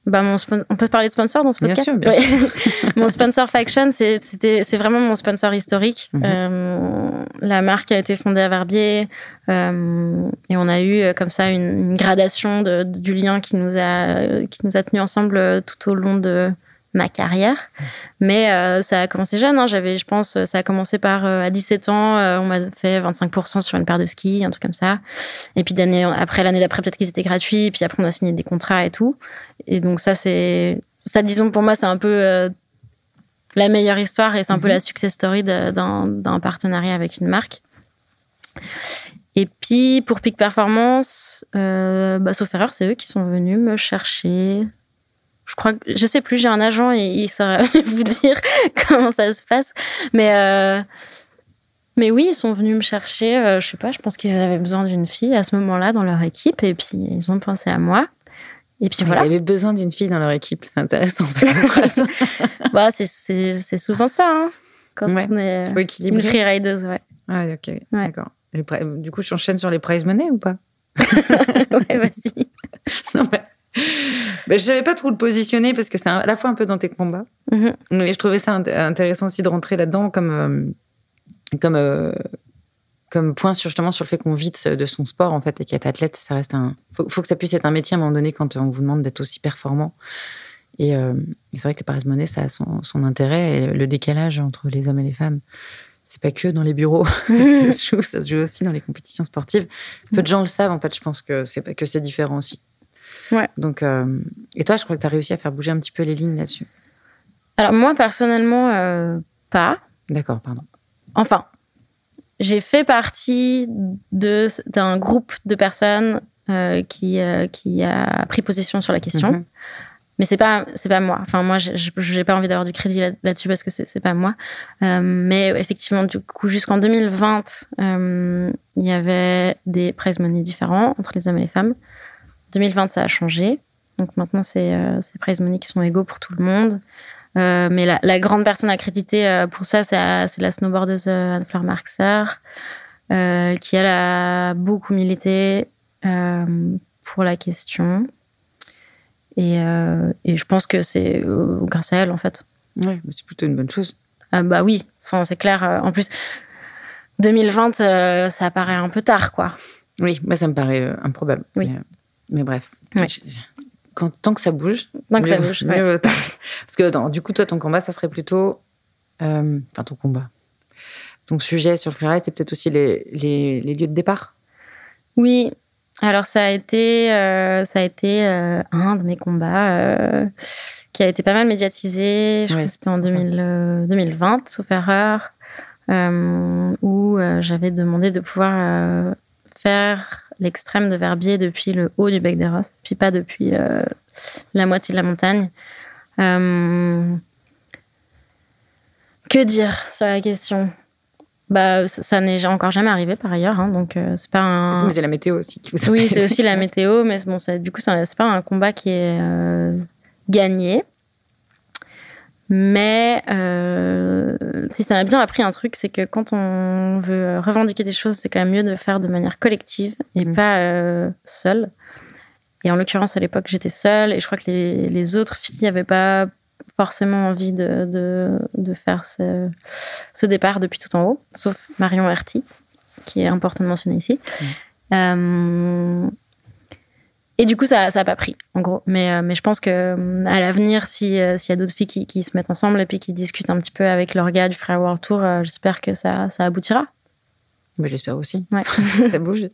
A: bah, on peut parler de sponsor dans ce podcast
B: Bien sûr,
A: mon sponsor Faction, c'est vraiment mon sponsor historique. Mhm. la marque a été fondée à Verbier et on a eu comme ça une, gradation du lien qui nous a, qui nous a tenus ensemble tout au long de, ma carrière. Mais euh, ça a commencé jeune. Hein. J'avais, je pense, ça a commencé par euh, à 17 ans, euh, on m'a fait 25% sur une paire de skis, un truc comme ça. Et puis d'année après l'année d'après, peut-être qu'ils étaient gratuits. Puis après, on a signé des contrats et tout. Et donc ça, c'est ça, disons pour moi, c'est un peu la meilleure histoire et c'est un peu mhm. la success story d'un partenariat avec une marque. Et puis pour Peak Performance, bah, sauf erreur, c'est eux qui sont venus me chercher je crois que je sais plus, j'ai un agent et il saurait vous dire comment ça se passe. Mais euh, mais oui, ils sont venus me chercher. Euh, je sais pas, je pense qu'ils avaient besoin d'une fille à ce moment-là dans leur équipe et puis ils ont pensé à moi. Et puis voilà.
B: Ils avaient besoin d'une fille dans leur équipe, c'est intéressant.
A: bah, c'est souvent ça, hein, quand on est une freerideuse, ouais.
B: Ah, ok, d'accord. Du coup, je enchaîne sur les prize money ou pas?
A: Ouais, vas-y.
B: non, mais ben, je savais pas trop le positionner parce que c'est à la fois un peu dans tes combats. Mm-hmm. Mais je trouvais ça intéressant aussi de rentrer là-dedans comme, euh, comme, euh, comme point sur, justement sur le fait qu'on vit de son sport en fait et qu'être athlète, ça reste un. Faut, faut que ça puisse être un métier à un moment donné quand on vous demande d'être aussi performant. Et, euh, c'est vrai que le Paris Monnaie, ça a son, son, intérêt et le décalage entre les hommes et les femmes. C'est pas que dans les bureaux, ça se joue, ça se joue aussi dans les compétitions sportives. Peu de gens le savent, en fait, je pense que c'est que c'est différent aussi.
A: Ouais.
B: Donc, euh, et toi, je crois que tu as réussi à faire bouger un petit peu les lignes là-dessus.
A: Alors, moi, personnellement, euh, pas.
B: D'accord, pardon.
A: Enfin, j'ai fait partie d'un groupe de personnes euh, qui, qui a pris position sur la question. Mhm. Mais c'est pas c'est pas moi. Enfin moi j'ai pas envie d'avoir du crédit là-dessus parce que c'est pas moi. mais effectivement du coup jusqu'en 2020 il y avait des prize money différents entre les hommes et les femmes. 2020, ça a changé. Donc maintenant, c'est euh, prize money qui sont égaux pour tout le monde. Euh, mais la, grande personne accréditée euh, pour ça, c'est la snowboardeuse Anne-Fleur Marxer, qui elle a beaucoup milité pour la question. Et, et je pense que c'est grâce à elle, en fait.
B: Ouais, c'est plutôt une bonne chose.
A: bah oui, enfin, c'est clair. En plus, 2020, ça paraît un peu tard, quoi.
B: Oui, moi, ça me paraît improbable.
A: Oui.
B: Mais bref. Quand, tant que ça bouge.
A: Tant que ça bouge.
B: Parce que du coup, toi, ton combat, ça serait plutôt. Euh, enfin, ton combat. Ton sujet sur le freeride, c'est peut-être aussi les, les, les, lieux de départ
A: Oui. Alors, ça a été, euh, ça a été euh, un de mes combats qui a été pas mal médiatisé. Je crois que c'était en 2000, 2020, sauf erreur, où j'avais demandé de pouvoir faire l'extrême de Verbier depuis le haut du bec des Rosses, puis pas depuis euh, la moitié de la montagne. que dire sur la question? Bah, ça, n'est encore jamais arrivé par ailleurs, hein, donc c'est pas un.
B: Mais c'est la météo aussi qui vous
A: Oui, c'est aussi la météo, mais bon, du coup, c'est pas un combat qui est gagné. Mais euh, si ça m'a bien appris un truc, c'est que quand on veut revendiquer des choses, c'est quand même mieux de faire de manière collective et mm. pas euh, seule. Et en l'occurrence, à l'époque, j'étais seule et je crois que les, les autres filles n'avaient pas forcément envie de, de, de faire ce, ce, départ depuis tout en haut, sauf Marion Herty, qui est important de mentionner ici. Mm. Euh, et du coup, ça n'a pas pris, en gros. Mais, euh, mais je pense que euh, à l'avenir, si, euh, s'il y a d'autres filles qui, qui, se mettent ensemble et puis qui discutent un petit peu avec leur gars du Frère World Tour, j'espère que ça, ça aboutira.
B: Mais j'espère aussi. Ouais. ça bouge.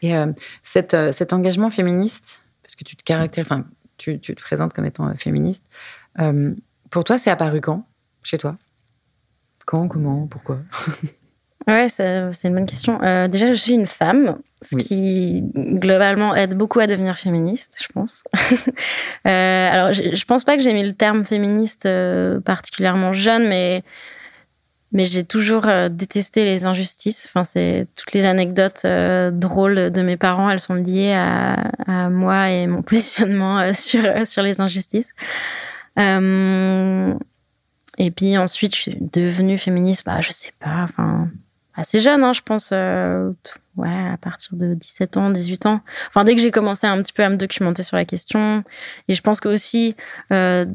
B: Et cet engagement féministe, parce que tu te caractérises, enfin, tu, tu, te présentes comme étant féministe, pour toi, c'est apparu quand? Chez toi? Quand, comment, pourquoi?
A: Ouais, c'est une bonne question. Euh, déjà, je suis une femme, ce qui globalement aide beaucoup à devenir féministe, je pense. euh, alors, je, je, pense pas que j'ai mis le terme féministe euh, particulièrement jeune, mais mais j'ai toujours euh, détesté les injustices. Enfin, c'est toutes les anecdotes drôles de mes parents, elles sont liées à, à moi et mon positionnement sur sur les injustices. et puis ensuite, je suis devenue féministe. Bah, je sais pas. Enfin assez jeune, hein, je pense, euh, ouais, à partir de 17 ans, 18 ans. Enfin, dès que j'ai commencé un petit peu à me documenter sur la question. Et je pense que aussi euh,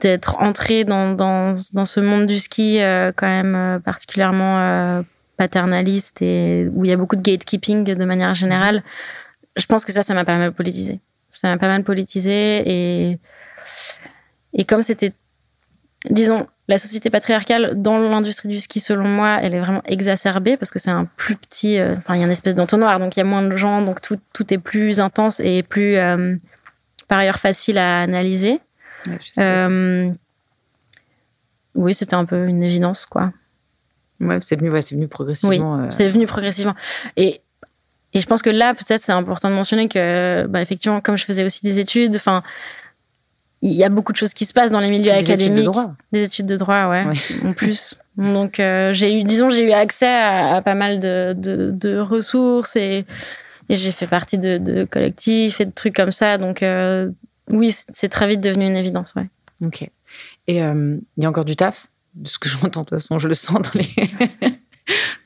A: d'être entrée dans, dans, ce monde du ski euh, quand même particulièrement paternaliste et où il y a beaucoup de gatekeeping de manière générale, je pense que ça, ça m'a pas mal politisé. Ça m'a pas mal politisé et, et comme c'était, disons, la société patriarcale dans l'industrie du ski, selon moi, elle est vraiment exacerbée parce que c'est un plus petit. Euh, enfin, il y a une espèce d'entonnoir, donc il y a moins de gens, donc tout, tout est plus intense et plus, euh, par ailleurs, facile à analyser. Euh, oui, c'était un peu une évidence, quoi.
B: Ouais, c'est venu, ouais, venu progressivement.
A: Oui, c'est venu progressivement. Et, et je pense que là, peut-être, c'est important de mentionner que, bah, effectivement, comme je faisais aussi des études, enfin il y a beaucoup de choses qui se passent dans les milieux académiques. Des études de droit. Des études de droit, ouais, en plus. Donc, euh, j'ai eu, disons, j'ai eu accès à, pas mal de, de, de ressources et, et j'ai fait partie de, de, collectifs et de trucs comme ça. Donc, euh, oui, c'est très vite devenu une évidence, ouais.
B: Ok. Et euh, il y a encore du taf? De ce que j'entends, de toute façon, je le sens dans, les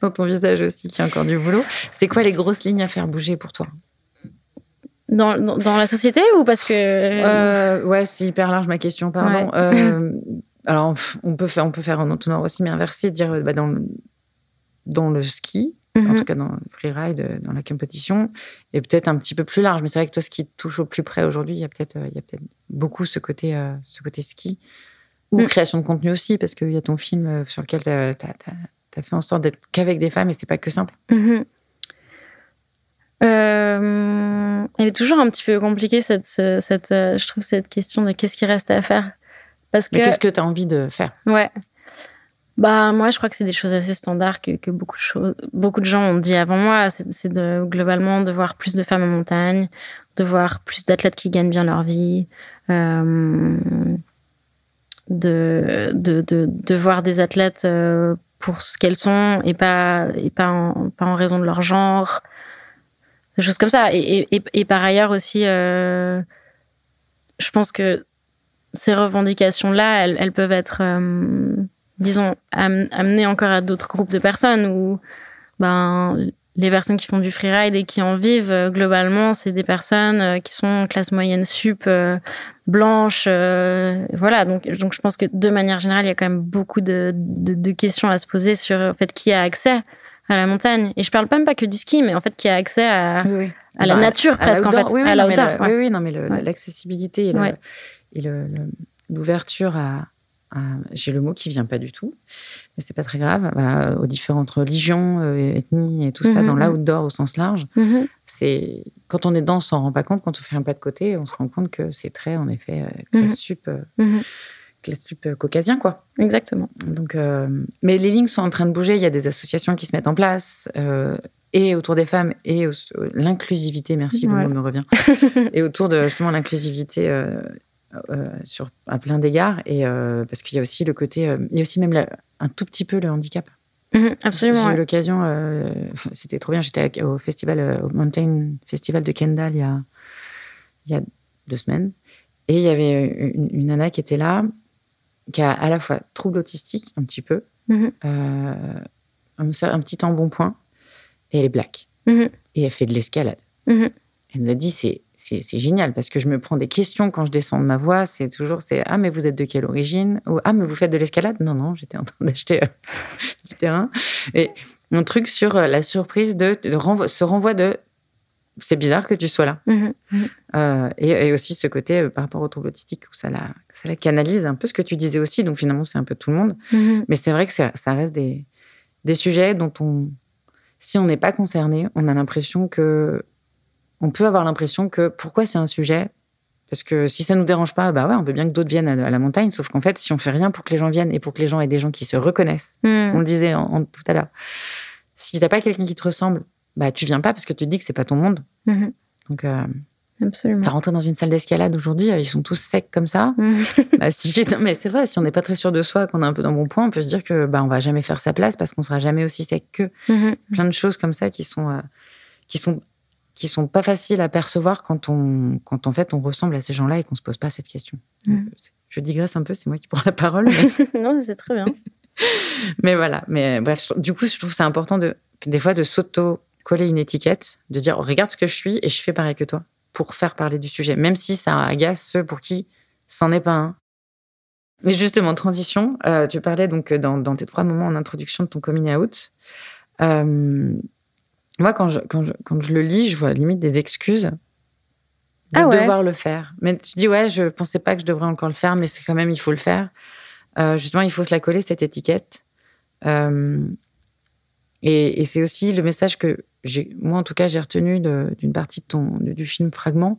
B: dans ton visage aussi, qu'il y a encore du boulot. C'est quoi les grosses lignes à faire bouger pour toi?
A: Dans, dans, la société ou parce que
B: euh, ouais c'est hyper large ma question pardon euh, alors on peut faire on peut faire un entonnoir aussi mais inversé dire bah, dans le, dans le ski en mhm. tout cas dans le freeride dans la compétition et peut-être un petit peu plus large mais c'est vrai que toi ce qui touche au plus près aujourd'hui il y a peut-être il y a peut-être beaucoup ce côté euh, ce côté ski ou mm. création de contenu aussi parce qu'il y a ton film euh, sur lequel tu as, fait en sorte d'être qu'avec des femmes et c'est pas que simple
A: mhm. Euh, elle est toujours un petit peu compliquée, cette, cette, euh, je trouve, cette question de qu'est-ce qui reste à faire.
B: Parce que, qu'est-ce que tu as envie de faire?
A: Ouais. Bah, moi, je crois que c'est des choses assez standards que, que beaucoup, de choses, beaucoup de gens ont dit avant moi. C'est, de, globalement de voir plus de femmes en montagne, de voir plus d'athlètes qui gagnent bien leur vie, euh, de, de, de, de, voir des athlètes euh, pour ce qu'elles sont et pas, et pas, en, pas en raison de leur genre des choses comme ça. Et, par ailleurs aussi, euh, je pense que ces revendications-là, elles, peuvent être, euh, disons, amenées encore à d'autres groupes de personnes où ben, les personnes qui font du freeride et qui en vivent, euh, globalement, c'est des personnes qui sont classe moyenne sup, euh, blanches. voilà, donc, donc je pense que de manière générale, il y a quand même beaucoup de, de, de questions à se poser sur en fait, qui a accès à la montagne. Et je parle même pas que du ski, mais en fait qui a accès à, à la bah, nature presque, en fait,
B: oui,
A: à la
B: hauteur. Oui, oui, non, mais l'accessibilité et l'ouverture à, j'ai le mot qui vient pas du tout, mais c'est pas très grave, bah, aux différentes religions, euh, ethnies et tout ça, mhm, dans mhm. l'outdoor au sens large. Mhm. C'est quand on est dedans, on s'en rend pas compte. Quand on fait un pas de côté, on se rend compte que c'est très, en effet, euh, classe sup. Euh, type caucasien, quoi.
A: Exactement.
B: Donc, euh, mais les lignes sont en train de bouger. Il y a des associations qui se mettent en place. Euh, et autour des femmes et l'inclusivité, merci, le mot me revient, et autour de justement l'inclusivité euh, sur, à plein d'égards. Et parce qu'il y a aussi le côté. il y a aussi même un tout petit peu le handicap.
A: Mhm, absolument.
B: J'ai eu l'occasion, c'était trop bien. J'étais au festival, au Mountain Festival de Kendall il y a, il y a deux semaines. Et il y avait une, une, nana qui était là, qui a à la fois trouble autistique, un petit peu, euh, un, petit embonpoint, et elle est black. Mhm. Et elle fait de l'escalade. Mhm. Elle nous a dit c'est c'est génial parce que je me prends des questions quand je descends de ma voix. C'est toujours c'est ah mais vous êtes de quelle origine? ou ah mais vous faites de l'escalade? Non non j'étais en train d'acheter euh, du terrain et mon truc sur euh, la surprise de, de ce renvoi de c'est bizarre que tu sois là. Mhm. Mhm. Euh, et, aussi ce côté euh, par rapport au trouble autistique où ça la, ça la canalise un peu ce que tu disais aussi. Donc finalement, c'est un peu tout le monde. Mhm. Mais c'est vrai que ça, reste des, des, sujets dont on, si on n'est pas concerné, on a l'impression que, on peut avoir l'impression que pourquoi c'est un sujet? Parce que si ça nous dérange pas, bah ouais, on veut bien que d'autres viennent à la montagne. Sauf qu'en fait, si on fait rien pour que les gens viennent et pour que les gens aient des gens qui se reconnaissent, on le disait en, tout à l'heure. Si t'as pas quelqu'un qui te ressemble bah, tu viens pas parce que tu te dis que c'est pas ton monde. Mhm. Donc, euh,
A: Absolument.
B: T'as rentré dans une salle d'escalade aujourd'hui, euh, ils sont tous secs comme ça. Mhm. bah, si, mais c'est vrai, si on n'est pas très sûr de soi, qu'on est un peu dans bon point, on peut se dire que bah, on va jamais faire sa place parce qu'on sera jamais aussi sec qu'eux. Mhm. Plein de choses comme ça qui sont, euh, qui sont, qui sont pas faciles à percevoir quand on, quand en fait on ressemble à ces gens-là et qu'on se pose pas cette question. je digresse un peu, c'est moi qui prends la parole.
A: non, c'est très bien.
B: mais voilà, mais bref, du coup, je trouve que c'est important de, des fois de s'auto coller une étiquette, de dire regarde ce que je suis et je fais pareil que toi pour faire parler du sujet, même si ça agace ceux pour qui c'en est pas un. Mais justement, transition, euh, tu parlais donc dans, tes trois moments en introduction de ton coming out. Euh, moi, quand je, quand, je, le lis, je vois limite des excuses de ah devoir le faire. Mais tu dis, ouais, je pensais pas que je devrais encore le faire, mais c'est quand même, il faut le faire. Euh, justement, il faut se la coller, cette étiquette. et c'est aussi le message que moi en tout cas j'ai retenu d'une partie de ton du film Fragment,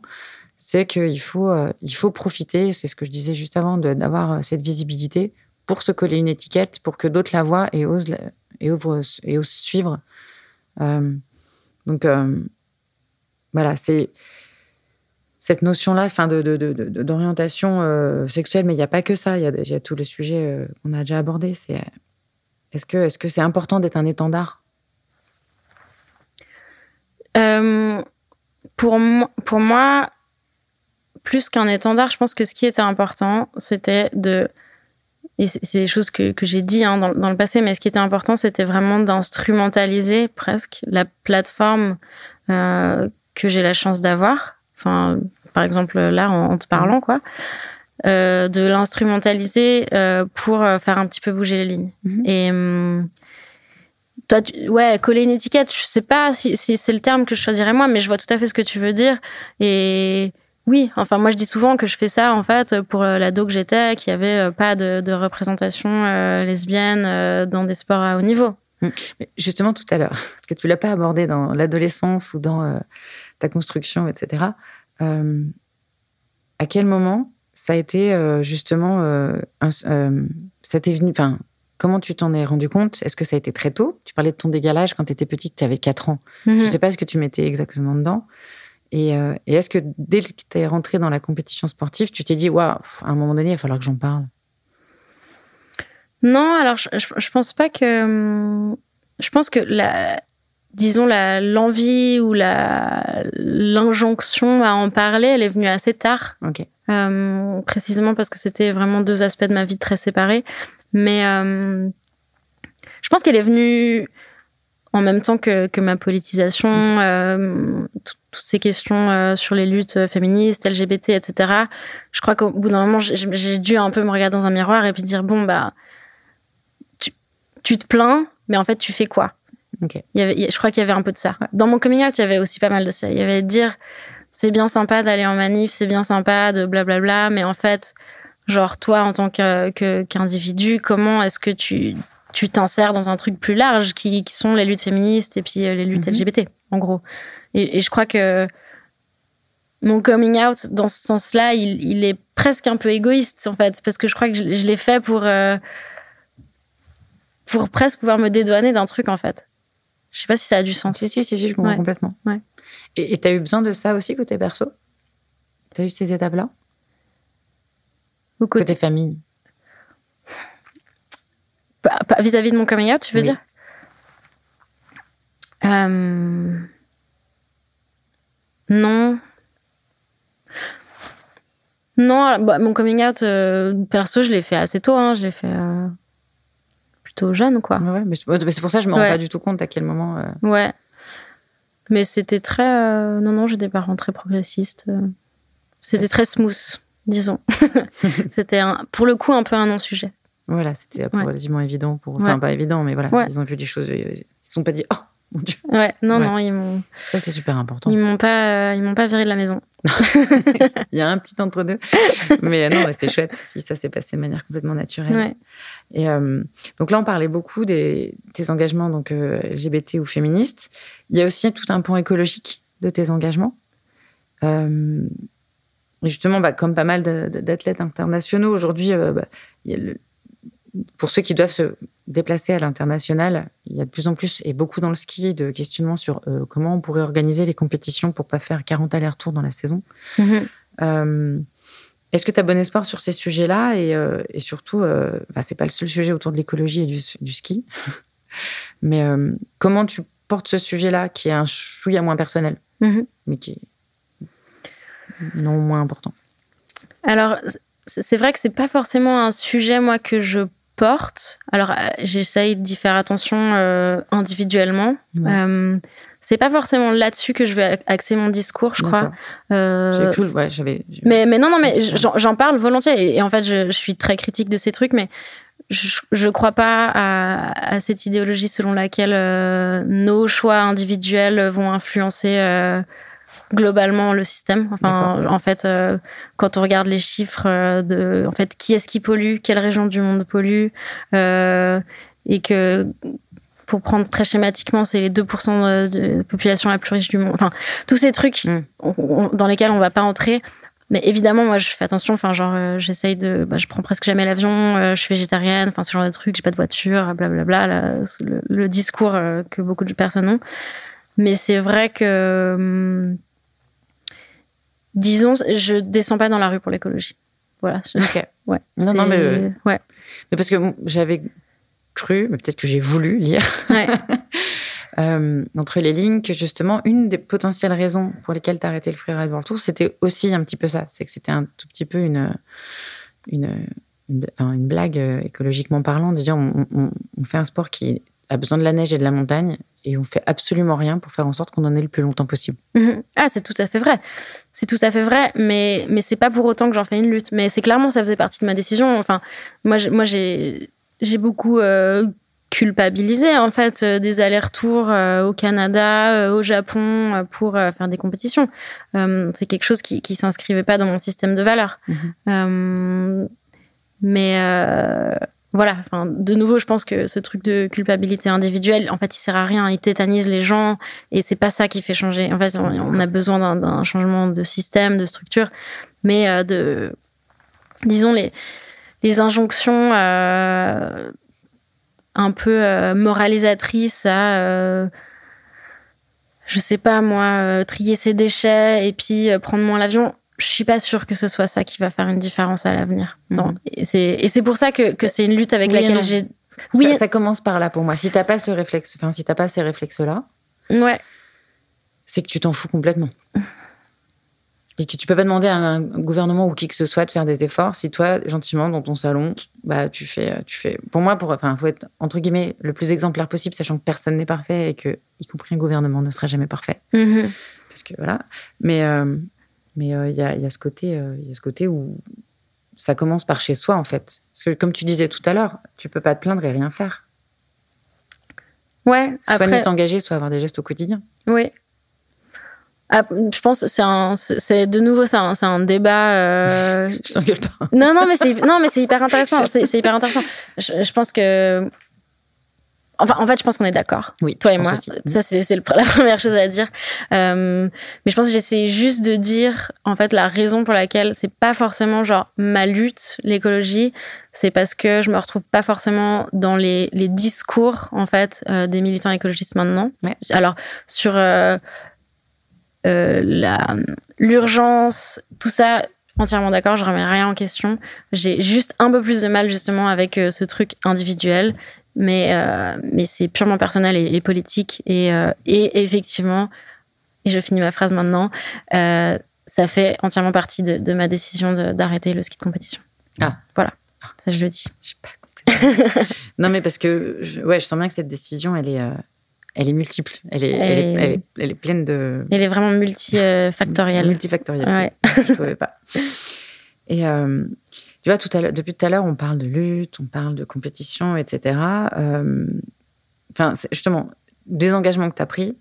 B: c'est qu'il faut euh, il faut profiter, c'est ce que je disais juste avant, d'avoir euh, cette visibilité pour se coller une étiquette, pour que d'autres la voient et osent et osent, et osent suivre. Euh, donc voilà, c'est cette notion-là, enfin de, d'orientation sexuelle, mais il n'y a pas que ça. Il y, a tous les sujets qu'on a déjà abordés. C'est est-ce que est-ce que c'est important d'être un étendard
A: euh, pour, pour moi, plus qu'un étendard, je pense que ce qui était important, c'était de. Et c'est des choses que, que j'ai dit hein, dans, dans, le passé, mais ce qui était important, c'était vraiment d'instrumentaliser presque la plateforme euh, que j'ai la chance d'avoir. Enfin, par exemple, là, en, te parlant, quoi. Euh, de l'instrumentaliser euh, pour faire un petit peu bouger les lignes. Mm-hmm. Et. Toi, ouais, coller une étiquette, je sais pas si, c'est le terme que je choisirais moi, mais je vois tout à fait ce que tu veux dire. Et oui, enfin, moi, je dis souvent que je fais ça, en fait, pour l'ado que j'étais, qui avait euh, pas de, représentation euh, lesbienne euh, dans des sports à haut niveau.
B: Hum. justement, tout à l'heure, parce que tu l'as pas abordé dans l'adolescence ou dans ta construction, etc. à quel moment ça a été justement, ça t'est venu, enfin, Comment tu t'en es rendu compte? Est-ce que ça a été très tôt? Tu parlais de ton dégalage quand tu étais petite, tu avais 4 ans. Je ne mhm. sais pas ce que tu mettais exactement dedans. Euh, et, est-ce que dès que tu es rentré dans la compétition sportive, tu t'es dit, waouh, à un moment donné, il va falloir que j'en parle?
A: Non, alors je, ne pense pas que. Hum, je pense que la, disons l'envie ou l'injonction à en parler, elle est venue assez tard. Euh, précisément parce que c'était vraiment deux aspects de ma vie très séparés. Mais euh, je pense qu'elle est venue en même temps que, que ma politisation, euh, toutes ces questions euh, sur les luttes féministes, LGBT, etc. Je crois qu'au bout d'un moment, j'ai dû un peu me regarder dans un miroir et puis dire bon bah tu, tu te plains, mais en fait tu fais quoi? Il y avait, Je crois qu'il y avait un peu de ça. Dans mon coming out, il y avait aussi pas mal de ça. Il y avait de dire c'est bien sympa d'aller en manif, c'est bien sympa de blablabla, mais en fait Genre, toi, en tant qu'individu, comment est-ce que tu tu t'insères dans un truc plus large qui, qui, sont les luttes féministes et puis euh, les luttes mhm. LGBT, en gros. Et, je crois que mon coming out, dans ce sens-là, il, il, est presque un peu égoïste, en fait, parce que je crois que je, l'ai fait pour, euh, pour presque pouvoir me dédouaner d'un truc, en fait. Je sais pas si ça a du sens.
B: Si, si, si, si je comprends complètement.
A: Ouais.
B: Et tu as eu besoin de ça aussi côté perso? Tu as eu ces étapes-là? Côté... famille
A: Vis-à-vis de mon coming out, tu veux dire? Euh, Non. Non, bah, mon coming out, euh, perso, je l'ai fait assez tôt. Hein. Je l'ai fait euh, plutôt jeune, quoi.
B: Ouais, mais c'est pour ça que je me rends pas du tout compte à quel moment.
A: Ouais. Mais c'était très. non, non, j'ai des parents très progressistes. C'était très smooth, disons. c'était pour le coup un peu un non-sujet.
B: Voilà, c'était relativement évident pour. Enfin, pas évident, mais voilà, ils ont vu des choses. Ils ne se sont pas dit, oh, mon Dieu.
A: Ouais, non, non, ils m'ont.
B: Ça, c'est super important.
A: Ils m'ont pas, ils m'ont pas viré de la maison.
B: Il y a un petit entre deux, mais non, c'est chouette si ça s'est passé de manière complètement naturelle. Et euh, donc là, on parlait beaucoup des tes engagements donc euh, LGBT ou féministes. Il y a aussi tout un point écologique de tes engagements. Euh, justement, bah, comme pas mal d'athlètes internationaux aujourd'hui, bah, a le, pour ceux qui doivent se déplacer à l'international, il y a de plus en plus, et beaucoup dans le ski, de questionnements sur euh, comment on pourrait organiser les compétitions pour pas faire 40 allers-retours dans la saison. Mhm. Euh, est-ce que tu as bon espoir sur ces sujets-là et, euh, surtout, bah, c'est pas le seul sujet autour de l'écologie et du, ski, mais comment tu portes ce sujet-là qui est un chouïa moins personnel, mhm. mais qui est non moins important
A: Alors, c'est vrai que c'est pas forcément un sujet moi que je porte. Alors, euh, j'essaye d'y faire attention euh, individuellement. Euh, c'est pas forcément là-dessus que je vais axer mon discours, je crois.
B: Euh, cool, ouais, j'avais.
A: Mais, mais non, non, mais j'en parle volontiers. Et, en fait, je, suis très critique de ces trucs, mais je, je crois pas à, à, cette idéologie selon laquelle nos choix individuels vont influencer globalement le système. Enfin, en fait, euh, quand on regarde les chiffres euh, de, en fait, qui est-ce qui pollue, quelle région du monde pollue, euh, et que pour prendre très schématiquement, c'est les 2% de la population la plus riche du monde. Enfin, tous ces trucs mm. dans lesquels on va pas entrer. Mais évidemment, moi, je fais attention. Enfin, genre, j'essaye de. Bah, je prends presque jamais l'avion. je suis végétarienne. Enfin, ce genre de trucs. J'ai pas de voiture. Blablabla. le, le, discours que beaucoup de personnes ont. Mais c'est vrai que hum, disons, je descends pas dans la rue pour l'écologie. Voilà.
B: Ok.
A: Ouais.
B: Non, non, mais, euh, ouais. mais parce que j'avais cru, mais peut-être que j'ai voulu lire, ouais. euh, entre les lignes, que justement, une des potentielles raisons pour lesquelles tu as arrêté le freeride World Tour, c'était aussi un petit peu ça. C'est que c'était un tout petit peu une, une, une, blague euh, écologiquement parlant, de dire on, on fait un sport qui a besoin de la neige et de la montagne et on fait absolument rien pour faire en sorte qu'on en ait le plus longtemps possible.
A: Mhm. Ah, c'est tout à fait vrai. C'est tout à fait vrai, mais mais c'est pas pour autant que j'en fais une lutte. Mais c'est clairement ça faisait partie de ma décision. Enfin, moi, moi j'ai j'ai beaucoup euh, culpabilisé en fait euh, des allers-retours euh, au Canada, au Japon pour faire des compétitions. c'est quelque chose qui qui s'inscrivait pas dans mon système de valeurs. Mhm. mais voilà, de nouveau, je pense que ce truc de culpabilité individuelle, en fait, il sert à rien. Il tétanise les gens et c'est pas ça qui fait changer. En fait, on a besoin d'un changement de système, de structure, mais euh, de, disons, les, les injonctions euh, un peu euh, moralisatrices à, je sais pas moi, trier ses déchets et puis prendre moins l'avion je suis pas sûre que ce soit ça qui va faire une différence à l'avenir. Non. Mhm. Et c'est pour ça que, que c'est une lutte avec laquelle j'ai.
B: Oui, ça, commence par là pour moi. Si t'as pas ce réflexe, enfin si t'as pas ces réflexes-là,
A: ouais,
B: c'est que tu t'en fous complètement. Et que tu peux pas demander à un gouvernement ou qui que ce soit de faire des efforts si toi, gentiment, dans ton salon, bah tu fais, tu fais. Pour moi, pour, enfin, faut être entre guillemets le plus exemplaire possible, sachant que personne n'est parfait et que, y compris un gouvernement, ne sera jamais parfait. Mhm. Parce que voilà. Mais euh, mais euh, il y, a, ce côté, euh, il y a ce côté où ça commence par chez soi, en fait. Parce que, comme tu disais tout à l'heure, tu peux pas te plaindre et rien faire.
A: Ouais,
B: soit après... t'engager, soit avoir des gestes au quotidien.
A: Oui. Ah, je pense c'est c'est de nouveau c'est un, un, débat. Euh...
B: je t'engueule pas.
A: Non non mais c'est non mais c'est hyper intéressant. C'est hyper intéressant. Je, je, pense que Enfin, en fait, je pense qu'on est d'accord.
B: Oui.
A: Toi et moi. Ça, c'est la première chose à dire. Euh, mais je pense que j'essaie juste de dire, en fait, la raison pour laquelle c'est pas forcément genre ma lutte, l'écologie, c'est parce que je me retrouve pas forcément dans les, les discours, en fait, euh, des militants écologistes maintenant. Alors, sur euh, l'urgence, tout ça, entièrement d'accord, je remets rien en question. J'ai juste un peu plus de mal justement avec ce truc individuel, mais, mais c'est purement personnel et, politique. Et, et, effectivement, et je finis ma phrase maintenant, ça fait entièrement partie de, de ma décision d'arrêter le ski de compétition.
B: Ah.
A: Voilà, ça je le dis.
B: Je pas non, mais parce que je, ouais, je sens bien que cette décision, elle est, euh, elle est multiple. Elle est, elle, est, elle, est, pleine de.
A: Elle est vraiment multifactorielle.
B: multifactorielle. Ouais. Je ne pouvais pas. Et euh, tu vois, tout à depuis tout à l'heure, on parle de lutte, on parle de compétition, etc. Euh, justement, des engagements que tu as pris,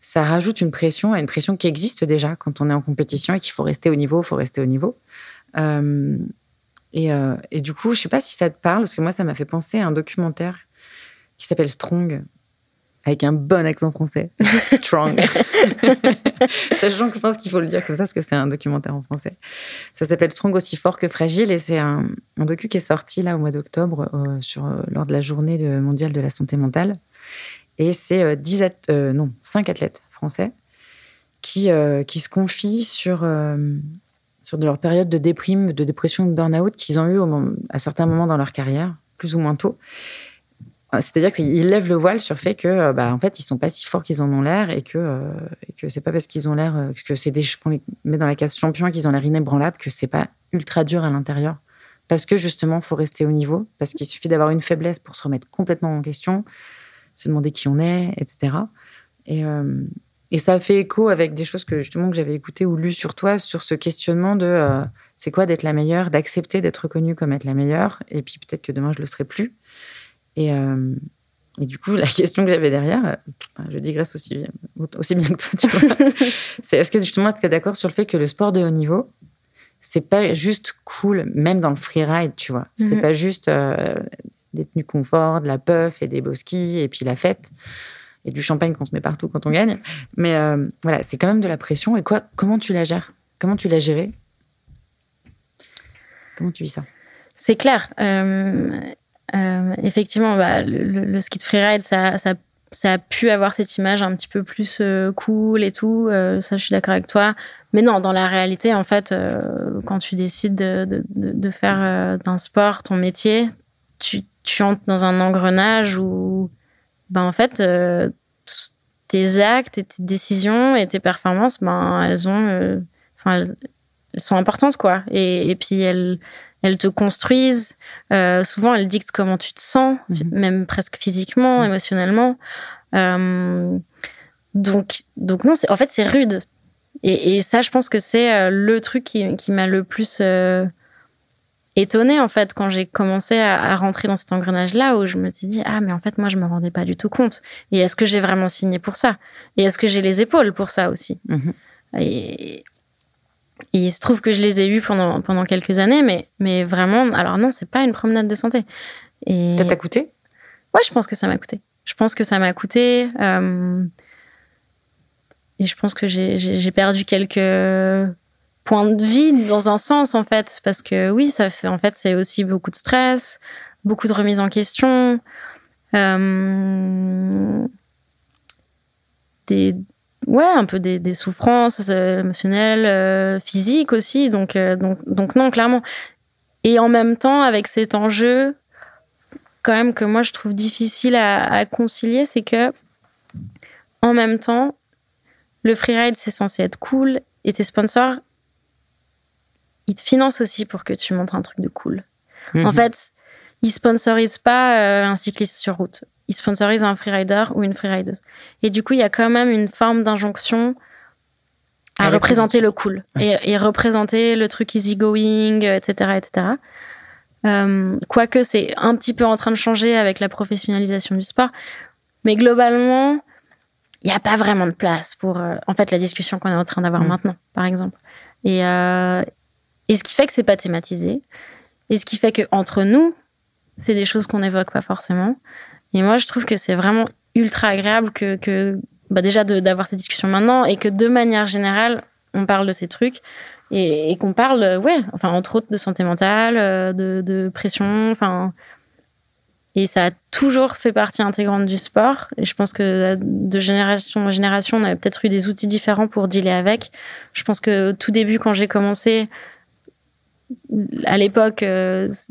B: ça rajoute une pression à une pression qui existe déjà quand on est en compétition et qu'il faut rester au niveau, il faut rester au niveau. Euh, et, euh, et, du coup, je sais pas si ça te parle, parce que moi, ça m'a fait penser à un documentaire qui s'appelle Strong, avec un bon accent français. Strong. Sachant que je pense qu'il faut le dire comme ça, parce que c'est un documentaire en français. Ça s'appelle Strong aussi fort que fragile, et c'est un, un, docu qui est sorti là au mois d'octobre, euh, sur lors de la journée mondiale de la santé mentale. Et c'est 10 non, 5 athlètes français qui, qui se confient sur sur de leur période de déprime, de dépression, de burn-out qu'ils ont eu à certains moments dans leur carrière, plus ou moins tôt. Euh, c'est-à-dire qu'ils lèvent le voile sur fait que, euh, bah, en fait, ils sont pas si forts qu'ils en ont l'air et que, euh, et que c'est pas parce qu'ils ont l'air, que c'est des qu'on les met dans la case champion qu'ils ont l'air inébranlables que c'est pas ultra dur à l'intérieur. Parce que justement, faut rester au niveau, parce qu'il suffit d'avoir une faiblesse pour se remettre complètement en question, se demander qui on est, etc. Et, et ça fait écho avec des choses que justement que j'avais écoutées ou lues sur toi, sur ce questionnement de euh, c'est quoi d'être la meilleure, d'accepter d'être reconnue comme être la meilleure, et puis peut-être que demain je le serai plus. Et, euh, et du coup, la question que j'avais derrière, euh, je digresse aussi, aussi bien que toi, c'est est-ce que justement tu es d'accord sur le fait que le sport de haut niveau, c'est pas juste cool, même dans le freeride, tu vois? C'est mhm. pas juste des tenues confort, de la puff et des beaux skis et puis la fête et du champagne qu'on se met partout quand on gagne. Mais euh, voilà, c'est quand même de la pression. Et quoi, comment tu la gères? Comment tu l'as gérée? Comment tu vis ça?
A: C'est clair. Euh, euh, effectivement, bah, le, ski de freeride, ça, a pu avoir cette image un petit peu plus cool et tout. ça, je suis d'accord avec toi. Mais non, dans la réalité, en fait, quand tu décides de, faire d'un sport ton métier, tu, entres dans un engrenage où ben en fait, euh, tes actes et tes décisions et tes performances, ben euh, elles, sont importantes quoi. Et, et, puis elles, elles te construisent. Euh, souvent, elles dictent comment tu te sens, mhm. même presque physiquement, mhm. émotionnellement. donc, donc non, en fait, c'est rude. Et, et, ça, je pense que c'est le truc qui, qui m'a le plus étonnée en fait quand j'ai commencé à, rentrer dans cet engrenage-là où je me suis dit ah mais en fait moi je me rendais pas du tout compte et est-ce que j'ai vraiment signé pour ça? Et est-ce que j'ai les épaules pour ça aussi? Mhm. et, il se trouve que je les ai eues pendant pendant quelques années mais mais vraiment alors non c'est pas une promenade de santé.
B: Et ça t'a coûté?
A: Ouais je pense que ça m'a coûté. Je pense que ça m'a coûté euh, et je pense que j'ai perdu quelques point de vie dans un sens en fait parce que oui ça en fait c'est aussi beaucoup de stress beaucoup de remise en question euh, des ouais un peu des, des souffrances euh, émotionnelles euh, physiques aussi donc donc donc non clairement et en même temps avec cet enjeu quand même que moi je trouve difficile à, à concilier c'est que en même temps le freeride c'est censé être cool et tes sponsors ils te financent aussi pour que tu montres un truc de cool. En mhm. fait, ils sponsorisent pas euh, un cycliste sur route. Ils sponsorisent un freerider ou une freerideuse. Et du coup, il y a quand même une forme d'injonction à, représenter le cool et, représenter le truc easygoing, etc., etc. Euh, quoique c'est un petit peu en train de changer avec la professionnalisation du sport, mais globalement, il n'y a pas vraiment de place pour, euh, en fait, la discussion qu'on est en train d'avoir mm. maintenant, par exemple. Et, euh, et ce qui fait que c'est pas thématisé. Et ce qui fait que entre nous, c'est des choses qu'on n'évoque pas forcément. Et moi, je trouve que c'est vraiment ultra agréable que, bah déjà d'avoir ces discussions maintenant et que de manière générale, on parle de ces trucs et, qu'on parle, ouais, enfin, entre autres de santé mentale, euh, de, de pression, enfin. Et ça a toujours fait partie intégrante du sport. Et je pense que de génération en génération, on avait peut-être eu des outils différents pour dealer avec. Je pense que tout début, quand j'ai commencé, à l'époque,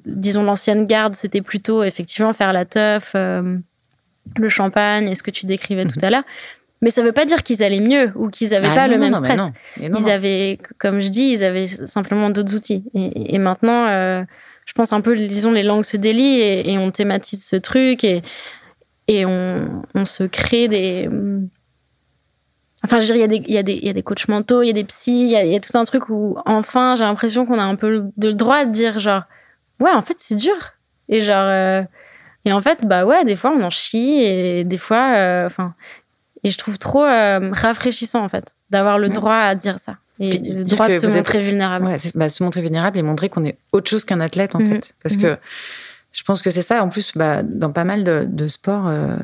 A: disons l'ancienne garde, c'était plutôt effectivement faire la teuf, le champagne, et ce que tu décrivais tout mhm. à l'heure. Mais ça veut pas dire qu'ils allaient mieux ou qu'ils avaient ah pas le même stress. ils avaient, comme je dis, ils avaient simplement d'autres outils. Et, maintenant, euh, je pense un peu, disons, les langues se délient et, on thématise ce truc et, et on, on se crée des. Enfin, je dirais, il y, a des, y, a des coachs mentaux, il y a des psys, il y, a tout un truc où, enfin, j'ai l'impression qu'on a un peu le, droit de dire, genre, ouais, en fait, c'est dur. Et genre. Euh, et en fait, bah ouais, des fois, on en chie et des fois, euh, enfin, et je trouve trop euh, rafraîchissant, en fait, d'avoir le droit à dire ça. Et le droit de se montrer vulnérable.
B: Ouais, bah, se montrer vulnérable et montrer qu'on est autre chose qu'un athlète, en mhm. fait. Parce mhm. que je pense que c'est ça. En plus, bah, dans pas mal de, sports, euh,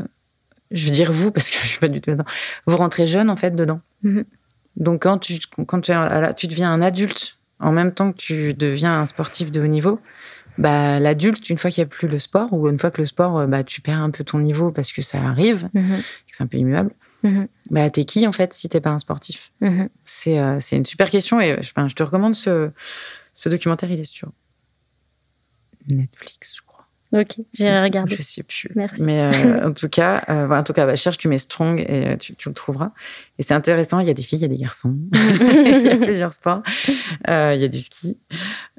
B: je veux dire vous, parce que je suis pas du tout dedans, vous rentrez jeune, en fait, dedans. Mhm. Donc, quand, tu, quand tu, tu deviens un adulte, en même temps que tu deviens un sportif de haut niveau, bah, l'adulte, une fois qu'il n'y a plus le sport, ou une fois que le sport, euh, bah, tu perds un peu ton niveau parce que ça arrive, c'est un peu immuable, Mhm. Bah, t'es qui en fait si t'es pas un sportif? Mhm. euh, C'est une super question et je te recommande ce, ce documentaire, il est sur Netflix, je crois.
A: Ok, j'irai regarder.
B: Je sais plus.
A: Merci.
B: Mais euh, en tout cas, euh, en tout cas, bah, cherche, tu mets Strong et tu, tu, le trouveras. Et c'est intéressant. Il y a des filles, il y a des garçons, il y a plusieurs sports. il y a du ski.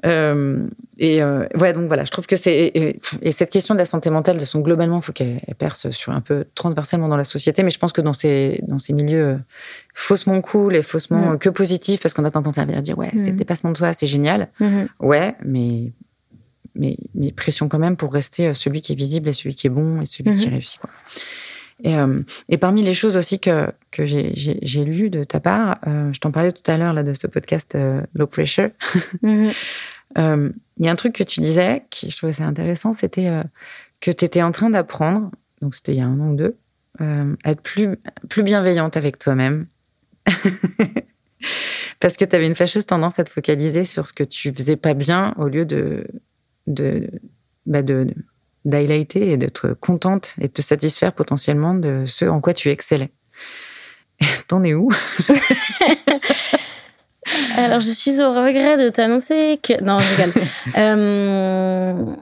B: et ouais, donc voilà, je trouve que c'est et, cette question de la santé mentale, de son globalement, il faut qu'elle perce sur un peu transversalement dans la société. Mais je pense que dans ces dans ces milieux faussement cool et faussement que positifs, parce qu'on a tendance à dire ouais, c'est le dépassement de soi, c'est génial. Ouais, mais mais, mais, pression quand même pour rester euh, celui qui est visible et celui qui est bon et celui qui mhm. réussit. Quoi. Et, euh, et, parmi les choses aussi que, que j'ai lues de ta part, euh, je t'en parlais tout à l'heure là de ce podcast Low Pressure. Mhm. Il y a un truc que tu disais qui je trouvais ça intéressant, c'était que tu étais en train d'apprendre, donc c'était il y a un an ou deux, à être plus, plus bienveillante avec toi-même. Parce que tu avais une fâcheuse tendance à te focaliser sur ce que tu faisais pas bien au lieu de, de, bah de d'highlighter et d'être contente et de te satisfaire potentiellement de ce en quoi tu excellais. T'en es où?
A: Alors, je suis au regret de t'annoncer que. Non, je rigole. euh...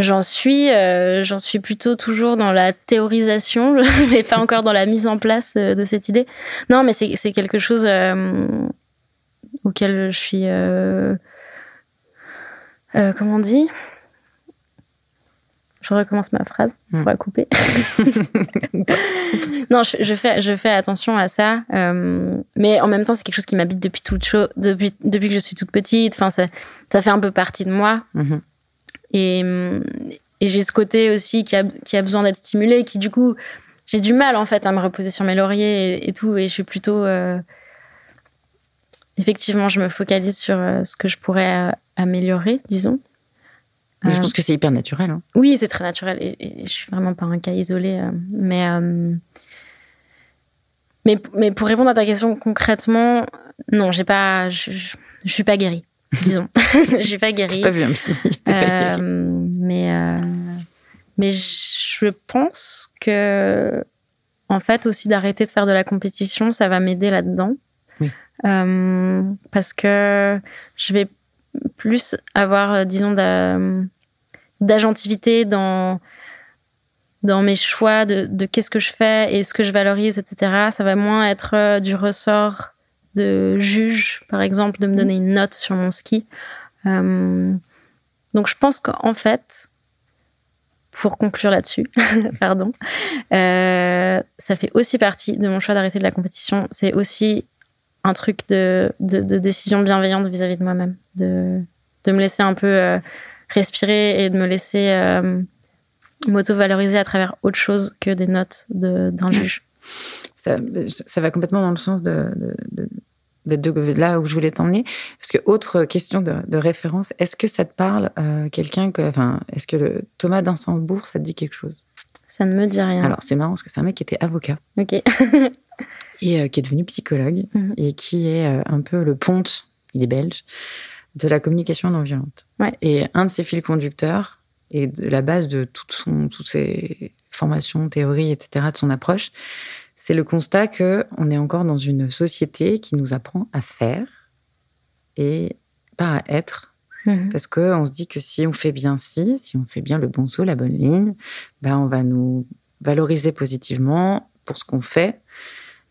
A: J'en suis, euh, j'en suis plutôt toujours dans la théorisation, mais pas encore dans la mise en place euh, de cette idée. Non, mais c'est quelque chose euh, auquel je suis euh, comment on dit? Je recommence ma phrase, on hmm. va couper. non, je, fais, je fais attention à ça, euh, mais en même temps, c'est quelque chose qui m'habite depuis depuis, depuis que je suis toute petite. Enfin, ça, ça fait un peu partie de moi. Mhm. Et, et j'ai ce côté aussi qui a, qui a besoin d'être stimulé, qui du coup, j'ai du mal en fait à me reposer sur mes lauriers et, tout, et je suis plutôt. Euh, effectivement, je me focalise sur ce que je pourrais améliorer, disons.
B: Mais je euh, pense que c'est hyper naturel. Hein.
A: Oui, c'est très naturel. Et, je suis vraiment pas un cas isolé. Euh, mais, euh, mais, mais pour répondre à ta question concrètement, non, j'ai pas, je, je, suis pas guérie, disons. je suis pas guérie.
B: pas vu un psy.
A: mais, mais je pense que, en fait, aussi d'arrêter de faire de la compétition, ça va m'aider là-dedans. Oui. parce que je vais plus avoir, euh, disons, d'agentivité dans, dans mes choix de, qu'est-ce que je fais et ce que je valorise, etc. Ça va moins être euh, du ressort de juge, par exemple, de me donner une note sur mon ski. Euh, donc je pense qu'en fait, pour conclure là-dessus, pardon, ça fait aussi partie de mon choix d'arrêter de la compétition. C'est aussi un truc de, de, décision bienveillante vis-à-vis de moi-même, de, de, me laisser un peu euh, respirer et de me laisser euh, m'auto-valoriser à travers autre chose que des notes d'un juge.
B: Ça, ça, va complètement dans le sens de, de là où je voulais t'emmener. Parce que, autre question de, référence, est-ce que ça te parle, euh, quelqu'un que. Enfin, est-ce que le Thomas Dansembourg, ça te dit quelque chose?
A: Ça ne me dit rien.
B: Alors, c'est marrant parce que c'est un mec qui était avocat.
A: Ok.
B: et euh, qui est devenu psychologue mhm. et qui est un peu le ponte, il est belge, de la communication non violente. Et un de ses fils conducteurs et de la base de toute son, toutes ses formations, théories, etc., de son approche, c'est le constat que on est encore dans une société qui nous apprend à faire et pas à être.
A: Mhm.
B: Parce qu'on se dit que si on fait bien ci, si on fait bien le bon saut, la bonne ligne, ben on va nous valoriser positivement pour ce qu'on fait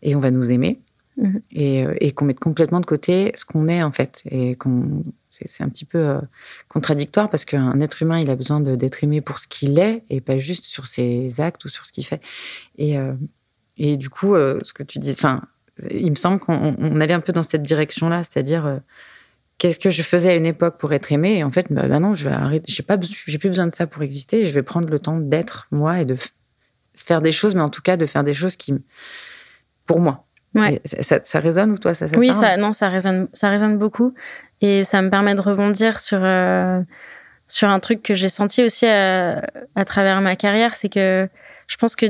B: et on va nous aimer.
A: Mhm.
B: Et, euh, et qu'on mette complètement de côté ce qu'on est en fait. Et qu'on c'est un petit peu euh, contradictoire parce qu'un être humain, il a besoin d'être aimé pour ce qu'il est et pas juste sur ses actes ou sur ce qu'il fait. Et, euh, et du coup, euh, ce que tu dis, enfin, il me semble qu'on on- on allait un peu dans cette direction-là, c'est-à-dire qu'est-ce que je faisais à une époque pour être aimé et en fait, bah, bah non, je vais arrêter, j'ai pas, j'ai plus besoin de ça pour exister et je vais prendre le temps d'être moi et de faire des choses, mais en tout cas de faire des choses qui, pour moi.
A: Ouais.
B: Ça, résonne ou toi ça, ça
A: Oui, ça, non, ça résonne, ça résonne beaucoup. Et ça me permet de rebondir sur, euh, sur un truc que j'ai senti aussi à, à travers ma carrière. C'est que je pense que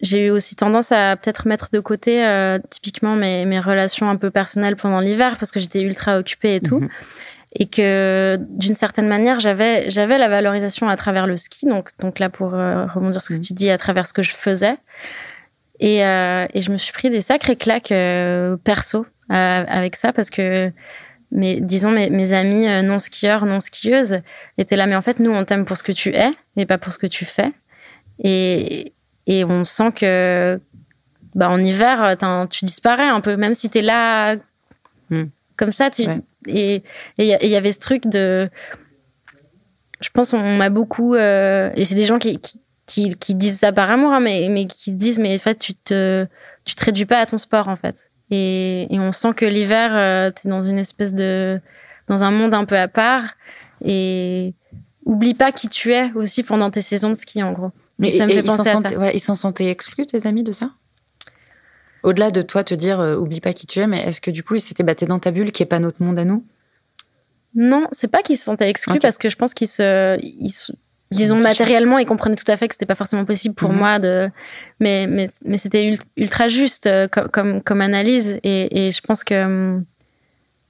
A: j'ai eu aussi tendance à peut-être mettre de côté euh, typiquement mes, mes relations un peu personnelles pendant l'hiver parce que j'étais ultra occupée et tout.
B: Mhm.
A: Et que d'une certaine manière, j'avais, j'avais la valorisation à travers le ski. Donc, donc là, pour euh, rebondir sur ce que tu dis, à travers ce que je faisais. Et, euh, et je me suis pris des sacrées claques euh, perso euh, avec ça parce que, mes, disons, mes, mes amis non skieurs, non skieuses étaient là. Mais en fait, nous, on t'aime pour ce que tu es et pas pour ce que tu fais. Et, et on sent que bah, en hiver, tu disparais un peu, même si tu es là
B: Hmm.
A: comme ça. Tu,
B: Ouais.
A: Et il y, avait ce truc de. Je pense on m'a beaucoup. et c'est des gens qui, qui, qui, qui disent ça par amour, hein, mais, mais qui disent mais en fait, tu te, tu te réduis pas à ton sport, en fait. Et, et on sent que l'hiver, tu es dans une espèce de. dans un monde un peu à part. Et oublie pas qui tu es aussi pendant tes saisons de ski, en gros.
B: Mais
A: ça me fait
B: ils s'en
A: penser à ça.
B: ouais, ils s'en sentaient exclus, tes amis, de ça? Au-delà de toi te dire, euh, oublie pas qui tu es, mais est-ce que du coup, ils s'étaient battés dans ta bulle qui est pas notre monde à nous?
A: Non, c'est pas qu'ils se sentaient exclus parce que je pense qu'ils se, ils se- disons matériellement, ils comprenaient tout à fait que c'était pas forcément possible pour
B: Mhm.
A: moi de, mais mais, mais c'était ult- ultra juste euh, comme comme, comme analyse et, et je pense que, hum,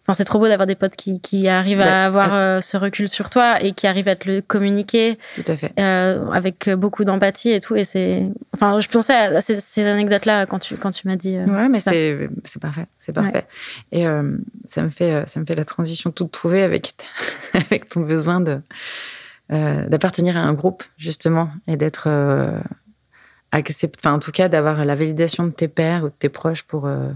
A: enfin c'est trop beau d'avoir des potes qui, qui arrivent
B: Ouais.
A: à avoir euh, ce recul sur toi et qui arrivent à te le communiquer
B: Tout à fait.
A: euh, avec beaucoup d'empathie et tout et c'est, enfin je pensais à ces, ces anecdotes là quand tu quand tu m'as dit. euh,
B: Ouais, mais c'est c'est parfait, c'est parfait. Et ça me fait ça me fait la transition toute trouvée avec avec ton besoin de d'appartenir à un groupe justement et d'être euh, accept- enfin en tout cas d'avoir la validation de tes pairs ou de tes proches pour euh,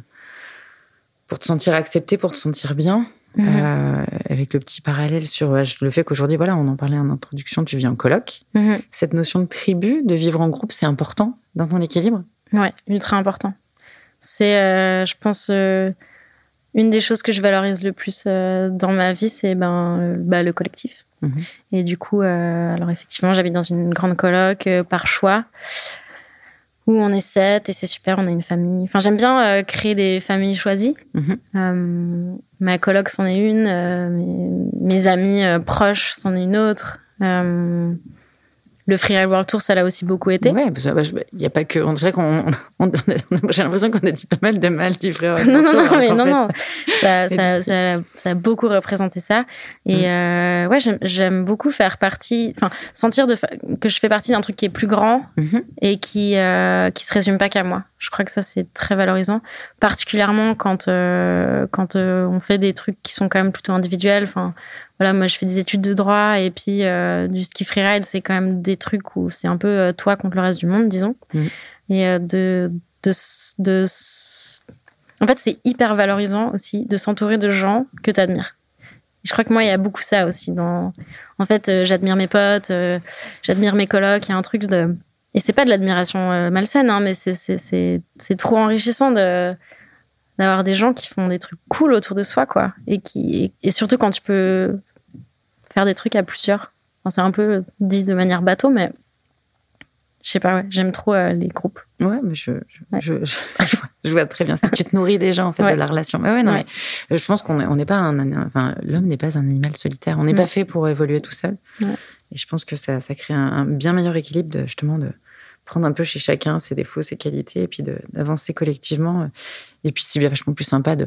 B: pour te sentir accepté, pour te sentir bien.
A: Mhm.
B: Euh, avec le petit parallèle sur euh, le fait qu'aujourd'hui, voilà, on en parlait en introduction, tu vis en coloc.
A: Mhm.
B: Cette notion de tribu, de vivre en groupe, c'est important dans ton équilibre?
A: Ouais, ultra important. C'est, euh, je pense, euh, une des choses que je valorise le plus euh, dans ma vie, c'est ben, euh, bah, le collectif.
B: Mhm.
A: Et du coup, euh, alors effectivement, j'habite dans une grande coloc euh, par choix, où on est sept et c'est super, on a une famille. Enfin, j'aime bien euh, créer des familles choisies.
B: Mhm.
A: Ma coloc, c'en est une. mes, mes amis proches, c'en est une autre. Euh, le Freeride World Tour, ça l'a aussi beaucoup été.
B: Je- il n'y a pas que. On dirait qu'on. on- on- J'ai l'impression qu'on a dit pas mal de mal du frère.
A: non, non, non,
B: Arthur,
A: mais
B: alors
A: non, non. Ça, ça, ça, a- ça a beaucoup représenté ça. Et euh, ouais, j'aime- beaucoup faire partie, enfin, sentir de que je fais partie d'un truc qui est plus grand.
B: Mhm.
A: et qui, euh, qui se résume pas qu'à moi. Je crois que ça, c'est très valorisant, particulièrement quand, euh, quand euh, on fait des trucs qui sont quand même plutôt individuels. Enfin, voilà, moi, je fais des études de droit et puis euh, du ski freeride, c'est quand même des trucs où c'est un peu euh, toi contre le reste du monde, disons.
B: Mhm.
A: Et euh, de, de, de, en fait, c'est hyper valorisant aussi de s'entourer de gens que tu admires. Je crois que moi, il y a beaucoup ça aussi. Dans... En fait, euh, j'admire mes potes, j'admire mes colocs. Il y a un truc de. Et c'est pas de l'admiration malsaine, hein, mais c'est- trop enrichissant de d'avoir des gens qui font des trucs cool autour de soi, quoi. Et, qui, et, et surtout quand tu peux faire des trucs à plusieurs. Enfin, c'est un peu dit de manière bateau, mais je sais pas, ouais, j'aime trop euh, les groupes.
B: Ouais, mais je, je,
A: Ouais.
B: je, je- je vois, très bien. Que tu te nourris déjà, en fait,
A: Ouais.
B: de la relation. Mais ouais, non, mais je pense qu'on n'est on pas un. Enfin, l'homme n'est pas un animal solitaire. On n'est pas fait pour évoluer tout seul. Et je pense que ça, ça crée un, un bien meilleur équilibre, de, justement, de prendre un peu chez chacun ses défauts, ses qualités, et puis d'avancer collectivement. Et puis, c'est bien vachement plus sympa de,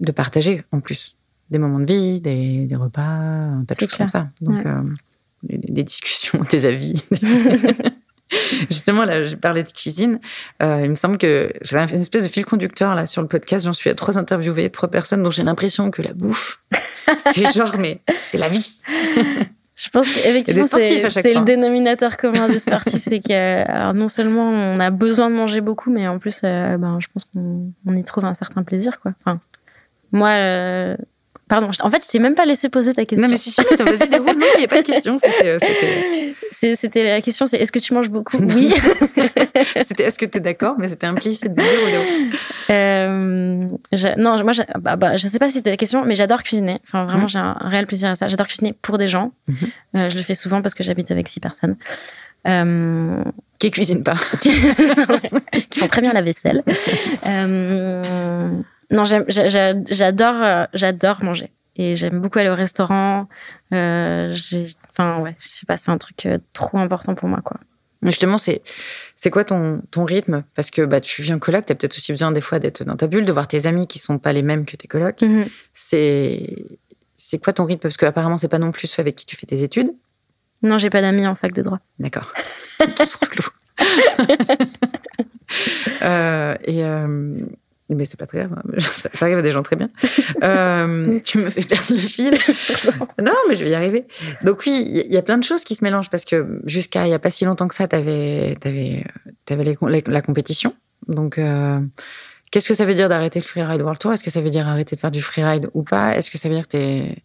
B: de partager, en plus, des moments de vie, des, des repas, un tas de choses comme ça. Donc,
A: Ouais.
B: euh, des, des discussions, des avis. Justement, là, j'ai parlé de cuisine. Euh, il me semble que j'ai une espèce de fil conducteur là sur le podcast. J'en suis à trois interviewés, trois personnes dont j'ai l'impression que la bouffe c'est genre, mais c'est la vie.
A: Je pense qu'effectivement, c'est le dénominateur commun des sportifs. c'est que alors non seulement on a besoin de manger beaucoup, mais en plus, euh, ben, je pense qu'on y trouve un certain plaisir. Quoi. Enfin, moi, euh, Pardon, en fait, je t'ai même pas laissé poser ta question.
B: Non, mais si, si, vas-y, déroule. Non, il n'y a pas de question.
A: C'était, c'était... la question, c'est est-ce que tu manges beaucoup? Oui.
B: c'était est-ce que tu es d'accord, mais c'était implicite de dire
A: euh, Non, moi, je, bah, bah, je sais pas si c'était la question, mais j'adore cuisiner. Enfin, vraiment, mmh. j'ai un réel plaisir à ça. J'adore cuisiner pour des gens. Mmh. Euh, je le fais souvent parce que j'habite avec six personnes.
B: Euh... Qui cuisinent pas.
A: qui font très bien la vaisselle. euh... Non, j'adore, euh, j'adore manger. Et j'aime beaucoup aller au restaurant. Euh, enfin, ouais, je sais pas, c'est un truc euh, trop important pour moi, quoi.
B: Justement, c'est c'est quoi ton, ton rythme? Parce que bah, tu viens coloc, tu as peut-être aussi besoin des fois d'être dans ta bulle, de voir tes amis qui sont pas les mêmes que tes colocs. Mm-hmm. C'est c'est quoi ton rythme? Parce qu'apparemment, c'est pas non plus ceux avec qui tu fais tes études.
A: Non, j'ai pas d'amis en fac de droit.
B: D'accord. Tous euh, et, mais c'est pas très grave, hein. ça, arrive à des gens très bien. Euh, tu me fais perdre le fil. non, mais je vais y arriver. Donc oui, il y, a plein de choses qui se mélangent parce que jusqu'à il y a pas si longtemps que ça, tu avais, avais, avais la compétition. Donc euh, qu'est-ce que ça veut dire d'arrêter le freeride World Tour? Est-ce que ça veut dire arrêter de faire du freeride ou pas? Est-ce que ça veut dire que tu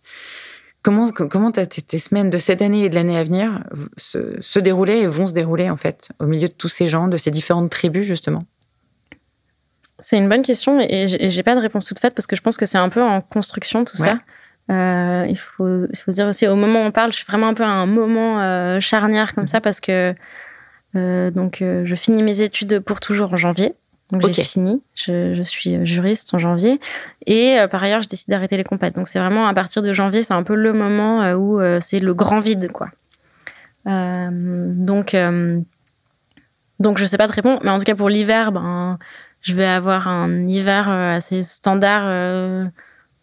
B: Comment, comment tes, tes, semaines de cette année et de l'année à venir se, se dérouler et vont se dérouler en fait au milieu de tous ces gens, de ces différentes tribus justement?
A: C'est une bonne question et j'ai pas de réponse toute faite parce que je pense que c'est un peu en construction tout ça. Euh, il, faut, il faut dire aussi, au moment où on parle, je suis vraiment un peu à un moment euh, charnière comme ça parce que euh, donc je finis mes études pour toujours en janvier. Donc j'ai fini, je, suis juriste en janvier et par ailleurs je décide d'arrêter les compètes. Donc c'est vraiment à partir de janvier, c'est un peu le moment où c'est le grand vide quoi. donc donc je sais pas te répondre, mais en tout cas pour l'hiver, ben je vais avoir un hiver euh, assez standard euh,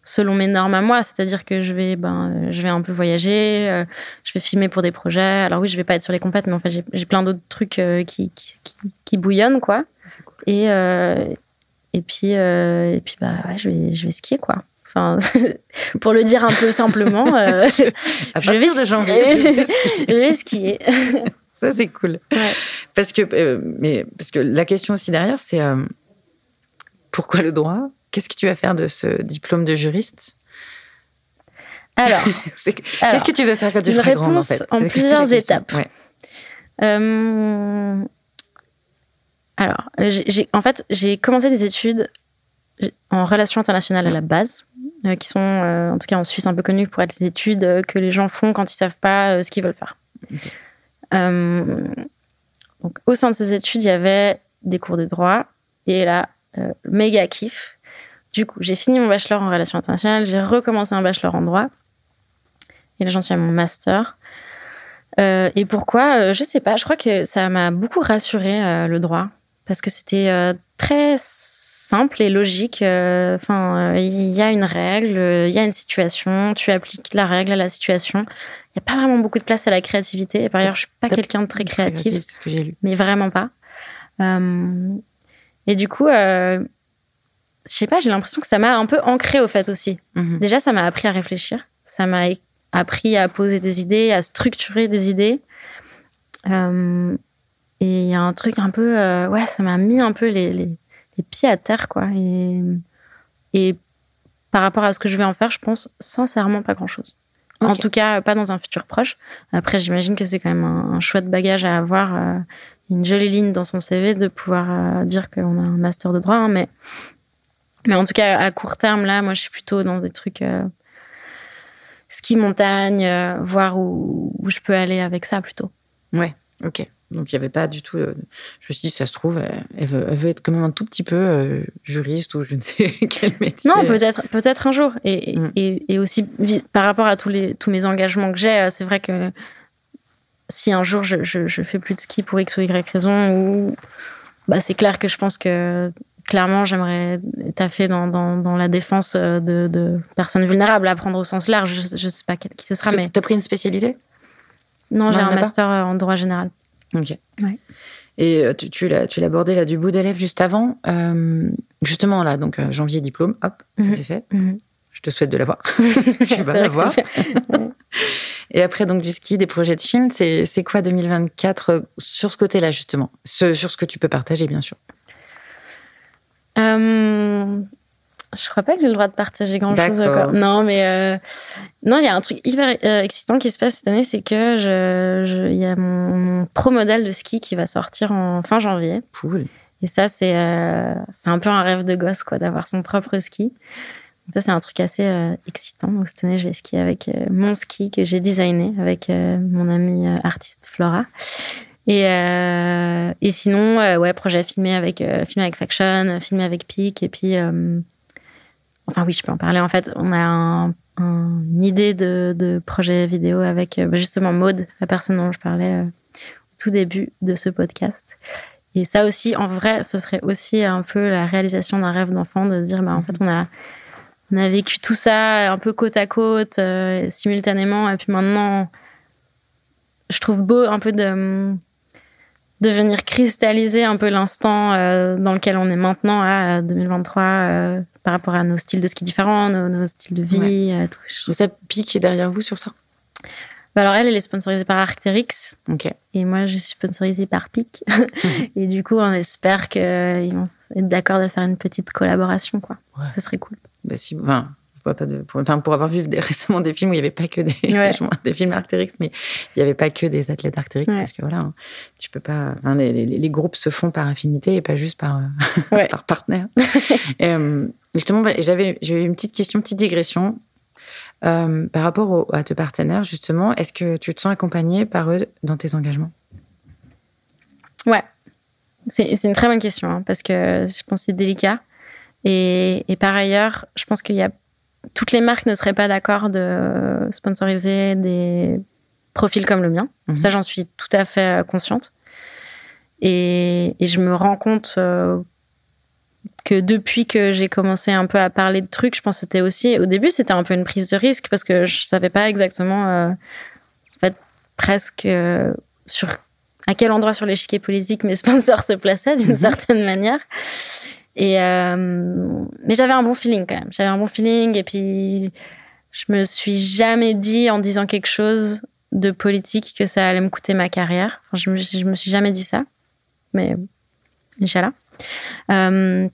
A: selon mes normes à moi, c'est-à-dire que je vais, ben, euh, je vais un peu voyager, je vais filmer pour des projets. Alors oui, je vais pas être sur les compètes, mais en fait, j'ai plein d'autres trucs qui, qui, qui, bouillonnent, quoi. Cool. Et, et puis, et puis bah, ouais, je, vais, je vais skier, quoi. Enfin, pour le dire un peu simplement,
B: je, vais, de janvier,
A: je, vais skier.
B: Ça, c'est cool. Ouais. Parce, que, mais, parce que la question aussi derrière, c'est pourquoi le droit? Qu'est-ce que tu vas faire de ce diplôme de juriste?
A: Alors,
B: qu'est-ce que tu veux faire quand tu seras grande en fait?
A: En plusieurs étapes. Euh, alors, en fait, j'ai commencé des études en relations internationales à la base, euh, qui sont, euh, en tout cas en Suisse, un peu connues pour être les études que les gens font quand ils savent pas ce qu'ils veulent faire. donc, au sein de ces études, il y avait des cours de droit, et là, euh, méga kiff. Du coup, j'ai fini mon bachelor en relations internationales, j'ai recommencé un bachelor en droit. Et là, j'en suis à mon master. Euh, et pourquoi euh, Je sais pas. Je crois que ça m'a beaucoup rassuré le droit parce que c'était très simple et logique. Enfin, il y a une règle, il y a une situation, tu appliques la règle à la situation. Il n'y a pas vraiment beaucoup de place à la créativité. Et par ailleurs, je suis pas quelqu'un de très créatif,
B: ce que lu.
A: mais vraiment pas. Et du coup, euh, je sais pas, j'ai l'impression que ça m'a un peu ancré au fait aussi. Mhm. Déjà, ça m'a appris à réfléchir. Ça m'a appris à poser des idées, à structurer des idées. Euh, et il y a un truc un peu, euh, ouais, ça m'a mis un peu les, les, pieds à terre, quoi. Et, et par rapport à ce que je vais en faire, je pense sincèrement pas grand-chose. En tout cas, pas dans un futur proche. Après, j'imagine que c'est quand même un, un, chouette bagage à avoir euh, une jolie ligne dans son CV de pouvoir euh, dire qu'on a un master de droit. Hein, mais, mais en tout cas, à court terme, là, moi, je suis plutôt dans des trucs euh, ski montagne, euh, voir où, où, je peux aller avec ça plutôt.
B: Ouais, ok. Donc il n'y avait pas du tout. je me suis dit, ça se trouve, elle veut, être quand même un tout petit peu juriste ou je ne sais quel métier.
A: Non, peut-être, peut-être un jour. Et, mm. et, et, aussi par rapport à tous les tous mes engagements que j'ai, c'est vrai que si un jour je, je, fais plus de ski pour X ou Y raison, ou bah, c'est clair que je pense que clairement j'aimerais taffer dans, dans, dans la défense de, de, personnes vulnérables, à prendre au sens large. Je, ne sais pas qui ce sera, mais.
B: T'as pris une spécialité?
A: Non, j'ai un master en droit général.
B: Ok. Et euh, tu, tu l'as abordé là du bout des lèvres juste avant. Euh, justement là, donc euh, janvier diplôme, hop, ça mhm. c'est fait. Mhm. Je te souhaite de l'avoir. tu vas l'avoir. Et après, donc, du ski, des projets de film, c'est quoi 2024 euh, sur ce côté-là, justement? Sur ce que tu peux partager, bien sûr.
A: Euh, je crois pas que j'ai le droit de partager grand-chose encore. Non, mais euh, non, il y a un truc hyper excitant qui se passe cette année, c'est que je, il y a mon, pro modèle de ski qui va sortir en fin janvier.
B: Cool.
A: Et ça, c'est c'est un peu un rêve de gosse, quoi, d'avoir son propre ski. Ça, c'est un truc assez euh, excitant. Donc, cette année, je vais skier avec euh, mon ski que j'ai designé avec euh, mon amie artiste Flora. Et, et sinon, ouais, projet filmé avec, filmé avec Faction, filmé avec Peak. Et puis, enfin, oui, je peux en parler. En fait, on a un, une idée de, de, projet vidéo avec justement Maude, la personne dont je parlais au tout début de ce podcast. Et ça aussi, en vrai, ce serait aussi un peu la réalisation d'un rêve d'enfant de dire, bah, en fait, on a on a vécu tout ça un peu côte à côte, euh, simultanément. Et puis maintenant, je trouve beau un peu de, de venir cristalliser un peu l'instant euh, dans lequel on est maintenant à 2023 euh, par rapport à nos styles de ski différents, nos, styles de vie.
B: tout. ça pique derrière vous sur ça?
A: Bah alors elle, elle est sponsorisée par Arcteryx.
B: Ok.
A: Et moi, je suis sponsorisée par PIC. et du coup, on espère qu'ils vont être d'accord de faire une petite collaboration, quoi. Ce serait cool
B: bah si, enfin, je vois pas de, pour, enfin, pour avoir vu récemment des films où il n'y avait pas que des, des films Arcteryx, mais il n'y avait pas que des athlètes Arcteryx, parce que voilà, hein, tu peux pas, les, les, les, groupes se font par affinité et pas juste par, euh, par partenaire. euh, justement, j'avais, une petite question, une petite digression. Euh, par rapport à tes partenaires, justement, est-ce que tu te sens accompagné par eux dans tes engagements?
A: Ouais, c'est une très bonne question, hein, parce que je pense que c'est délicat. Et, par ailleurs, je pense qu'il y a toutes les marques ne seraient pas d'accord de sponsoriser des profils comme le mien. Mhm. Ça, j'en suis tout à fait euh, consciente. Et, je me rends compte euh, que depuis que j'ai commencé un peu à parler de trucs, je pense que c'était aussi, au début, c'était un peu une prise de risque parce que je savais pas exactement, euh, en fait, presque sur à quel endroit sur l'échiquier politique mes sponsors se plaçaient d'une mhm. certaine manière. Et euh, mais j'avais un bon feeling quand même. J'avais un bon feeling et puis je me suis jamais dit en disant quelque chose de politique que ça allait me coûter ma carrière. Enfin, je me, me suis jamais dit ça. Mais Inch'Allah. Euh,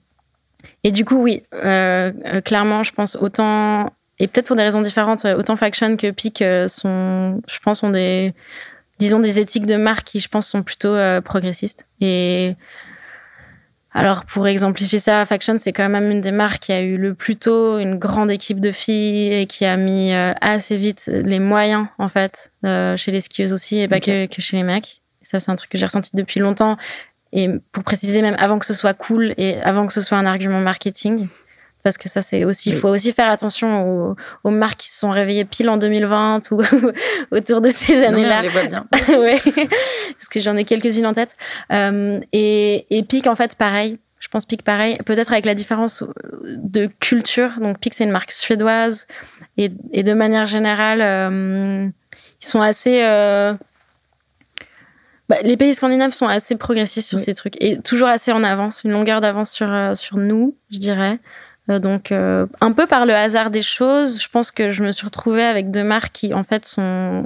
A: et du coup, oui, euh, euh, clairement, je pense autant, et peut-être pour des raisons différentes, autant Faction que Peak sont, je pense, ont des, disons, des éthiques de marque qui, je pense, sont plutôt progressistes. Et alors, pour exemplifier ça, Faction, c'est quand même une des marques qui a eu le plus tôt une grande équipe de filles et qui a mis euh, assez vite les moyens, en fait, euh, chez les skieuses aussi et pas que, que, chez les mecs. Ça, c'est un truc que j'ai ressenti depuis longtemps. Et pour préciser, même avant que ce soit cool et avant que ce soit un argument marketing, parce que ça c'est aussi il faut aussi faire attention aux, marques qui se sont réveillées pile en 2020 ou autour de ces années-là.
B: Les vois bien.
A: ouais, parce que j'en ai quelques-unes en tête. Euh, et, et Pic en fait pareil. Je pense Pic pareil, peut-être avec la différence de culture. Donc Pic c'est une marque suédoise et, et de manière générale euh, ils sont assez euh, bah, les pays scandinaves sont assez progressistes sur ces trucs et toujours assez en avance, une longueur d'avance sur, sur nous, je dirais. Euh, donc, euh, un peu par le hasard des choses, je pense que je me suis retrouvée avec deux marques qui, en fait, sont,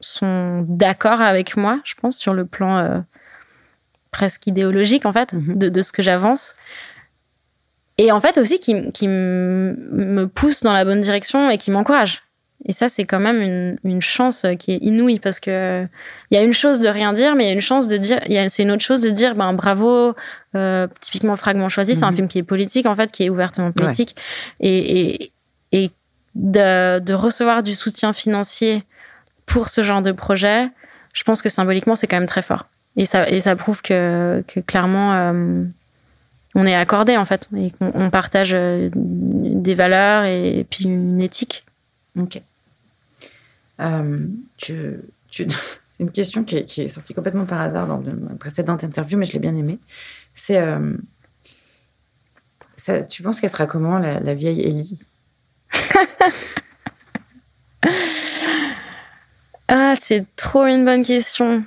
A: sont d'accord avec moi, je pense, sur le plan euh, presque idéologique, en fait, mhm. de, de, ce que j'avance. Et en fait, aussi, qui, qui me poussent dans la bonne direction et qui m'encouragent. Et ça, c'est quand même une, une, chance qui est inouïe parce que il y a une chose de rien dire, mais il y a une chance de dire, c'est une autre chose de dire, ben bravo, euh, typiquement Fragment choisi, c'est un mhm. film qui est politique en fait, qui est ouvertement politique, et, et, et de, de, recevoir du soutien financier pour ce genre de projet, je pense que symboliquement c'est quand même très fort. Et ça, et ça prouve que, que clairement euh, on est accordé en fait, et qu'on on partage euh, des valeurs et, et puis une éthique.
B: Ok. Euh, c'est une question qui est, sortie complètement par hasard dans une précédente interview, mais je l'ai bien aimée. C'est, euh, tu penses qu'elle sera comment, la, vieille Ellie?
A: Ah, c'est trop une bonne question.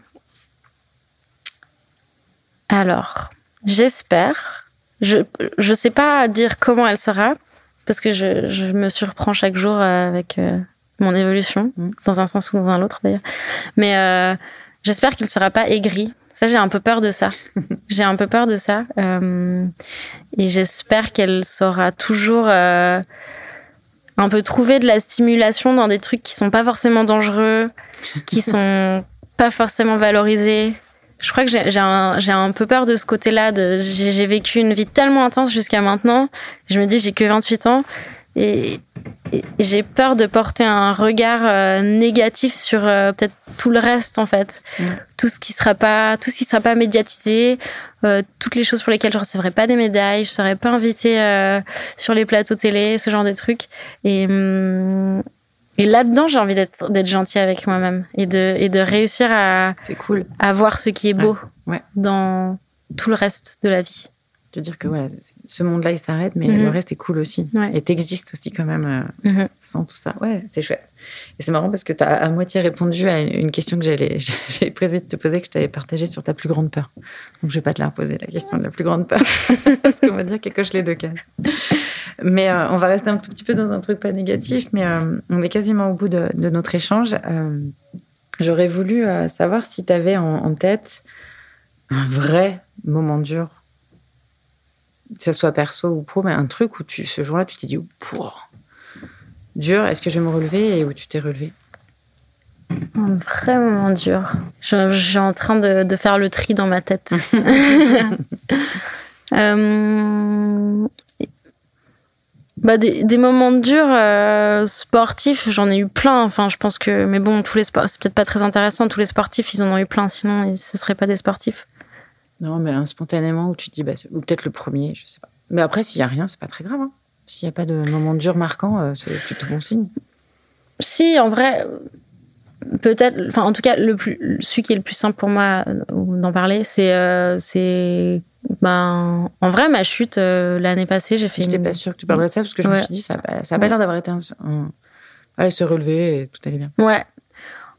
A: Alors, j'espère. Je ne sais pas dire comment elle sera, parce que je, je me surprends chaque jour avec mon évolution, mm. dans un sens ou dans un autre d'ailleurs. Mais j'espère qu'il ne sera pas aigri. Ça, j'ai un peu peur de ça. j'ai un peu peur de ça. et j'espère qu'elle saura toujours un peu trouver de la stimulation dans des trucs qui sont pas forcément dangereux, qui sont pas forcément valorisés. Je crois que j'ai un, un, peu peur de ce côté-là. J'ai vécu une vie tellement intense jusqu'à maintenant. Je me dis, j'ai que 28 ans. Et, j'ai peur de porter un regard euh, négatif sur euh, peut-être tout le reste en fait, tout ce qui sera pas, tout ce qui sera pas médiatisé, euh, toutes les choses pour lesquelles je recevrai pas des médailles, je serai pas invitée sur les plateaux télé, ce genre de trucs. Et, hum, et là-dedans, j'ai envie d'être d'être gentille avec moi-même et de et de réussir à
B: cool.
A: à voir ce qui est beau dans tout le reste de la vie
B: dire que voilà, ce monde-là, il s'arrête, mais le mhm. reste est cool aussi. Et t'existes aussi quand même euh, mhm. sans tout ça. Ouais, c'est chouette. Et c'est marrant parce que tu as à moitié répondu à une question que j'allais, j'avais prévu de te poser, que je t'avais partagée sur ta plus grande peur. Donc je vais pas te la reposer, la question de la plus grande peur. parce qu'on va dire qu'elle coche les deux cases. Mais euh, on va rester un tout petit peu dans un truc pas négatif, mais euh, on est quasiment au bout de, notre échange. j'aurais voulu savoir si tu avais en, en tête un vrai moment dur que ce soit perso ou pro, mais un truc où tu, ce jour-là, tu t'es dit, dur, est-ce que je vais me relever et où tu t'es relevé?
A: Un vrai moment dur. Je, suis en train de, faire le tri dans ma tête. Euh, bah, des, moments durs euh, sportifs, j'en ai eu plein. Enfin, je pense que, mais bon, tous les sports, c'est peut-être pas très intéressant. Tous les sportifs, ils en ont eu plein. Sinon, ce seraient pas des sportifs.
B: Non, mais spontanément où tu te dis, bah, ou peut-être le premier, je sais pas. Mais après, s'il y a rien, c'est pas très grave. Hein. S'il n'y a pas de moment dur marquant, euh, c'est plutôt bon signe.
A: Si, en vrai, peut-être, enfin, en tout cas, le plus, celui qui est le plus simple pour moi euh, d'en parler, c'est, euh, c'est, ben, en vrai, ma chute l'année passée, j'ai fait.
B: J'étais pas sûre que tu parlerais de ça parce que je me suis dit, ça n'a pas, l'air d'avoir été un, Ouais, se relever et tout allait bien.
A: Ouais.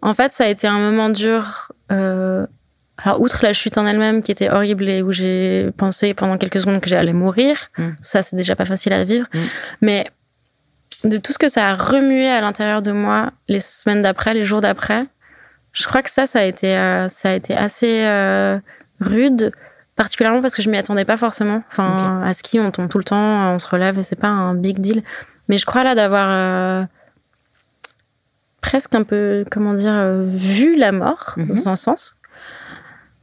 A: En fait, ça a été un moment dur. Alors, outre la chute en elle-même qui était horrible et où j'ai pensé pendant quelques secondes que j'allais mourir, mm. ça c'est déjà pas facile à vivre, mm. mais de tout ce que ça a remué à l'intérieur de moi les semaines d'après, les jours d'après, je crois que ça, ça a été, euh, ça a été assez euh, rude, particulièrement parce que je m'y attendais pas forcément. Enfin, à ski, on tombe tout le temps, on se relève et c'est pas un big deal. Mais je crois là d'avoir euh, presque un peu, comment dire, vu la mort, mm-hmm. dans un sens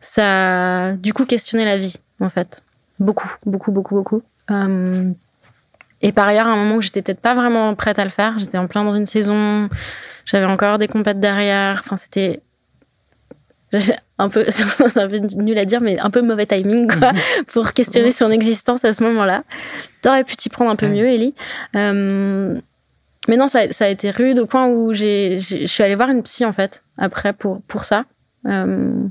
A: ça a du coup questionné la vie, en fait. Beaucoup, beaucoup, beaucoup, beaucoup. Euh, et par ailleurs, à un moment où j'étais peut-être pas vraiment prête à le faire, j'étais en plein dans une saison, j'avais encore des compètes derrière. Enfin, c'était un peu, c'est un peu nul à dire, mais un peu mauvais timing, quoi, pour questionner son existence à ce moment-là. T'aurais pu t'y prendre un peu mieux, Ellie. Euh, mais non, ça, ça, a été rude au point où je suis allée voir une psy, en fait, après, pour, pour ça. Euh,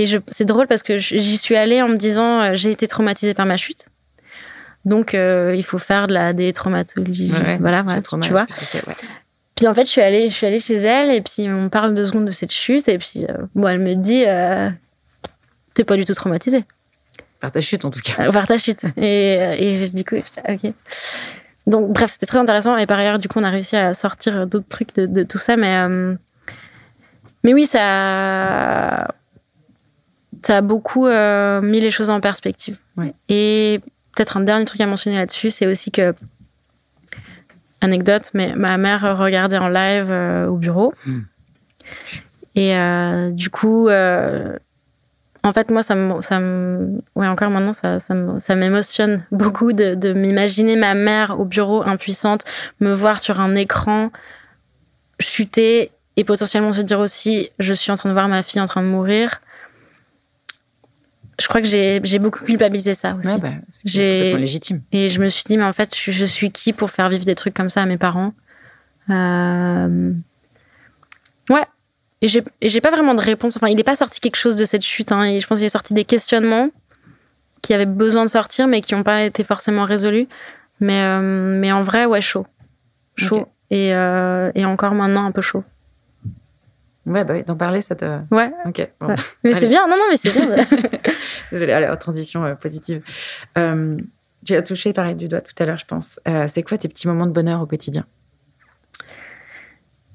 A: et c'est drôle parce que j'y suis allée en me disant euh, j'ai été traumatisée par ma chute. Donc euh, il faut faire de la détraumatologie. voilà, tu vois. Puis en fait, je suis allée, je suis allée chez elle et puis on parle deux secondes de cette chute et puis euh, bon, elle me dit t'es pas du tout traumatisée.
B: Par ta chute en tout cas.
A: par ta chute. et, et j'ai dit ok. Donc bref, c'était très intéressant et par ailleurs, du coup, on a réussi à sortir d'autres trucs de, de, tout ça, mais mais oui, ça ça a beaucoup euh, mis les choses en perspective. Et peut-être un dernier truc à mentionner là-dessus, c'est aussi que, anecdote, mais ma mère regardait en live euh, au bureau. Hmm. Et euh, du coup, en fait, moi, ça me, ça me, ouais, encore maintenant, ça, ça m'émotionne beaucoup de, de m'imaginer ma mère au bureau impuissante, me voir sur un écran chuter et potentiellement se dire aussi, je suis en train de voir ma fille en train de mourir je crois que j'ai beaucoup culpabilisé ça aussi.
B: Ouais, bah, c'est légitime.
A: Et je me suis dit, mais en fait, je, suis qui pour faire vivre des trucs comme ça à mes parents? Euh... Ouais. Et j'ai pas vraiment de réponse. Enfin, il n'est pas sorti quelque chose de cette chute. Hein, et je pense qu'il est sorti des questionnements qui avaient besoin de sortir, mais qui n'ont pas été forcément résolus. Mais, euh, mais en vrai, ouais, chaud. Chaud. Et, euh, et encore maintenant, un peu chaud.
B: Ouais, bah d'en parler, ça te.
A: Ouais.
B: Ok.
A: Mais c'est bien, non, non, mais c'est bien.
B: Désolée, allez, transition euh, positive. Euh, Tu as touché, pareil, du doigt tout à l'heure, je pense. Euh, c'est quoi tes petits moments de bonheur au quotidien?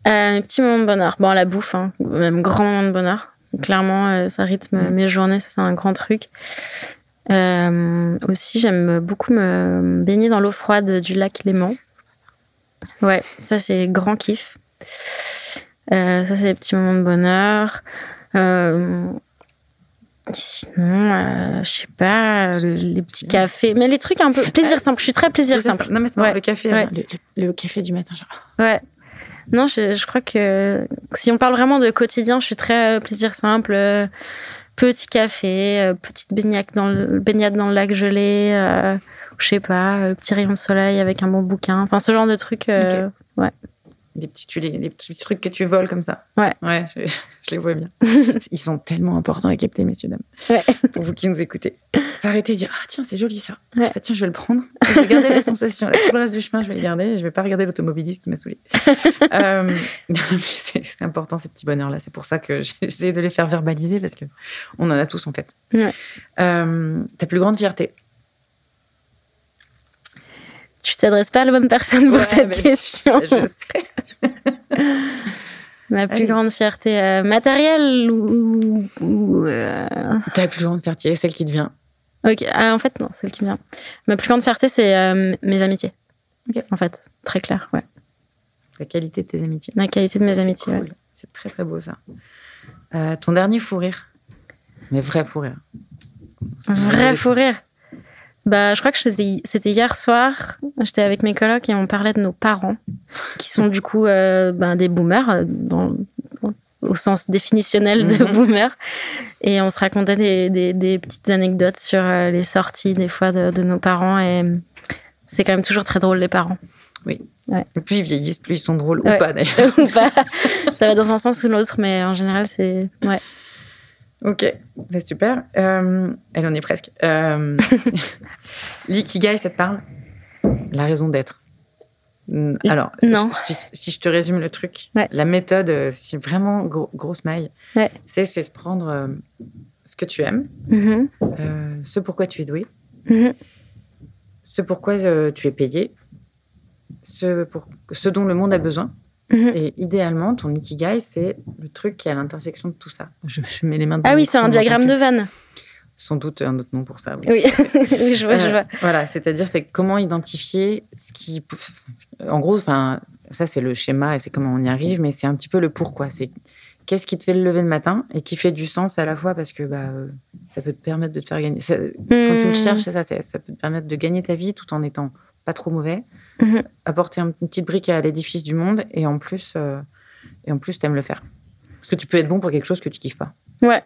A: Euh, Petits moments de bonheur. Bon, la bouffe, hein. même grand moment de bonheur. Clairement, euh, ça rythme mm. mes journées, ça c'est un grand truc. aussi, j'aime beaucoup me baigner dans l'eau froide du lac Léman. Ouais, ça c'est grand kiff. Ça c'est des petits moments de bonheur. Sinon, euh, je sais pas, les petits cafés, mais les trucs un peu plaisir simple. Je suis très plaisir simple.
B: Non, mais c'est le café, hein, le, café du matin, genre.
A: Ouais. Non, je, crois que si on parle vraiment de quotidien, je suis très euh, plaisir simple. Euh, petit café, petite baignade dans le, baignade dans le lac gelé, je sais pas, le petit rayon de soleil avec un bon bouquin. Enfin, ce genre de trucs. Ouais
B: des petits, des petits trucs que tu voles comme ça.
A: Ouais.
B: Ouais, je, les vois bien. Ils sont tellement importants à capter, messieurs, dames.
A: Ouais.
B: Pour vous qui nous écoutez. S'arrêter et dire Ah, tiens, c'est joli ça. Ah, tiens, je vais le prendre. Je vais garder la sensation. Tout le reste du chemin, je vais le garder. Je vais pas regarder l'automobiliste qui m'a saoulé. euh, c'est important, ces petits bonheurs-là. C'est pour ça que j'essaie de les faire verbaliser parce qu'on en a tous, en fait.
A: Ouais.
B: Euh, ta plus grande fierté
A: tu t'adresses pas à la bonne personne pour cette question.
B: Je, sais.
A: Ma plus grande fierté euh, matérielle ou.
B: Euh, Ta plus grande fierté, celle qui te vient.
A: Ok, ah, en fait, non, celle qui me vient. Ma plus grande fierté, c'est euh, mes amitiés.
B: Ok.
A: En fait, très clair, ouais.
B: La qualité de tes amitiés.
A: La qualité de mes amitiés,
B: cool. C'est très, très beau, ça. ton dernier fou rire. Mais vrai fou rire.
A: Vrai fou rire. Bah, je crois que c'était hier soir. J'étais avec mes colocs et on parlait de nos parents, qui sont du coup euh, ben, des boomers, euh, dans, au sens définitionnel de mhm. boomer. Et on se racontait des, des, petites anecdotes sur euh, les sorties, des fois, de, nos parents. Et c'est quand même toujours très drôle, les parents.
B: Oui. Et plus ils vieillissent, plus ils sont drôles, ou pas d'ailleurs.
A: ou pas. Ça va dans un sens ou l'autre, mais en général, c'est. Ouais.
B: Ok, c'est super. Euh, elle en est presque. Euh, L'ikigai, ça te parle? La raison d'être. Alors,
A: non.
B: si je te résume le truc, la méthode, euh, c'est vraiment grosse maille. C'est se prendre euh, ce que tu aimes, mm-hmm. ce pourquoi tu es doué, mm-hmm. ce pourquoi tu es payé, ce, pour, ce dont le monde a besoin. Mhm. Et idéalement, ton ikigai, c'est le truc qui est à l'intersection de tout ça.
A: Je, mets les mains Ah oui, c'est un diagramme de Venn.
B: Sans doute un autre nom pour ça.
A: Oui, je vois, je vois.
B: Voilà, c'est-à-dire, c'est comment identifier ce qui. En gros, ça, c'est le schéma et c'est comment on y arrive, mais c'est un petit peu le pourquoi. C'est qu'est-ce qui te fait le lever le matin et qui fait du sens à la fois parce que bah, ça peut te permettre de te faire gagner. Quand tu le hmm. cherches, ça, ça peut te permettre de gagner ta vie tout en étant pas trop mauvais Mhm. apporter une petite brique à l'édifice du monde et en plus, euh, et en plus, t'aimes le faire. Parce que tu peux être bon pour quelque chose que tu kiffes pas.
A: Ouais.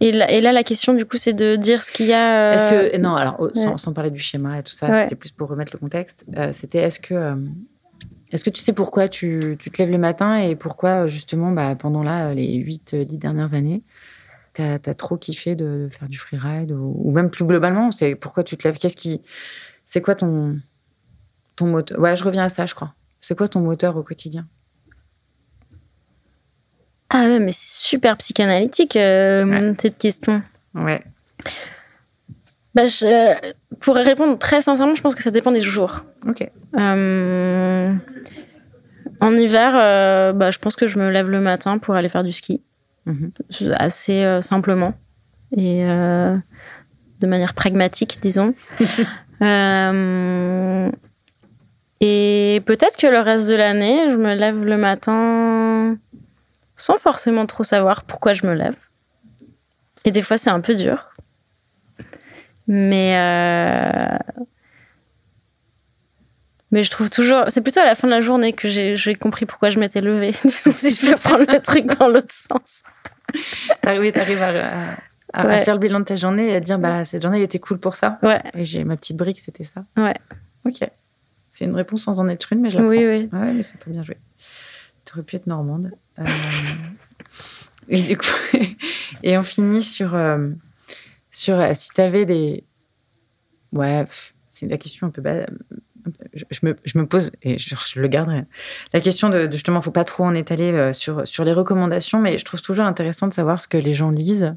A: Et là, et là la question, du coup, c'est de dire ce qu'il y a.
B: Euh, est-ce que non, alors sans, parler du schéma et tout ça, c'était plus pour remettre le contexte. Euh, c'était est-ce que est-ce que tu sais pourquoi tu, tu, te lèves le matin et pourquoi justement, bah, pendant là les 8-10 dernières années, tu as, trop kiffé de, faire du freeride ou, ou même plus globalement, c'est pourquoi tu te lèves Qu'est-ce qui, c'est quoi ton moteur Ouais, je reviens à ça, je crois. C'est quoi ton moteur au quotidien?
A: Ah ouais, mais c'est super psychanalytique euh, cette question.
B: Ouais.
A: Bah, je, pour répondre très sincèrement, je pense que ça dépend des jours.
B: Ok.
A: Euh, en hiver, euh, bah, je pense que je me lève le matin pour aller faire du ski. Mhm. Assez simplement. Et de manière pragmatique, disons. Et peut-être que le reste de l'année, je me lève le matin sans forcément trop savoir pourquoi je me lève. Et des fois, c'est un peu dur. Mais. Euh, mais je trouve toujours. C'est plutôt à la fin de la journée que j'ai compris pourquoi je m'étais levée. si je peux prendre le truc dans l'autre sens.
B: T'arrives à, à, faire le bilan de ta journée et à dire bah, cette journée, elle était cool pour ça.
A: Ouais.
B: Et j'ai ma petite brique, c'était ça.
A: Ouais.
B: Ok. C'est une réponse sans en être une, mais je la
A: Oui, oui.
B: Ouais, mais c'est très bien joué. Tu aurais pu être normande. Euh, et, on finit sur, euh, sur euh, si tu avais des. Ouais, c'est la question un peu. Je, me, je, me, pose, et je, le garderai, la question de, de justement, faut pas trop en étaler sur, sur les recommandations, mais je trouve toujours intéressant de savoir ce que les gens lisent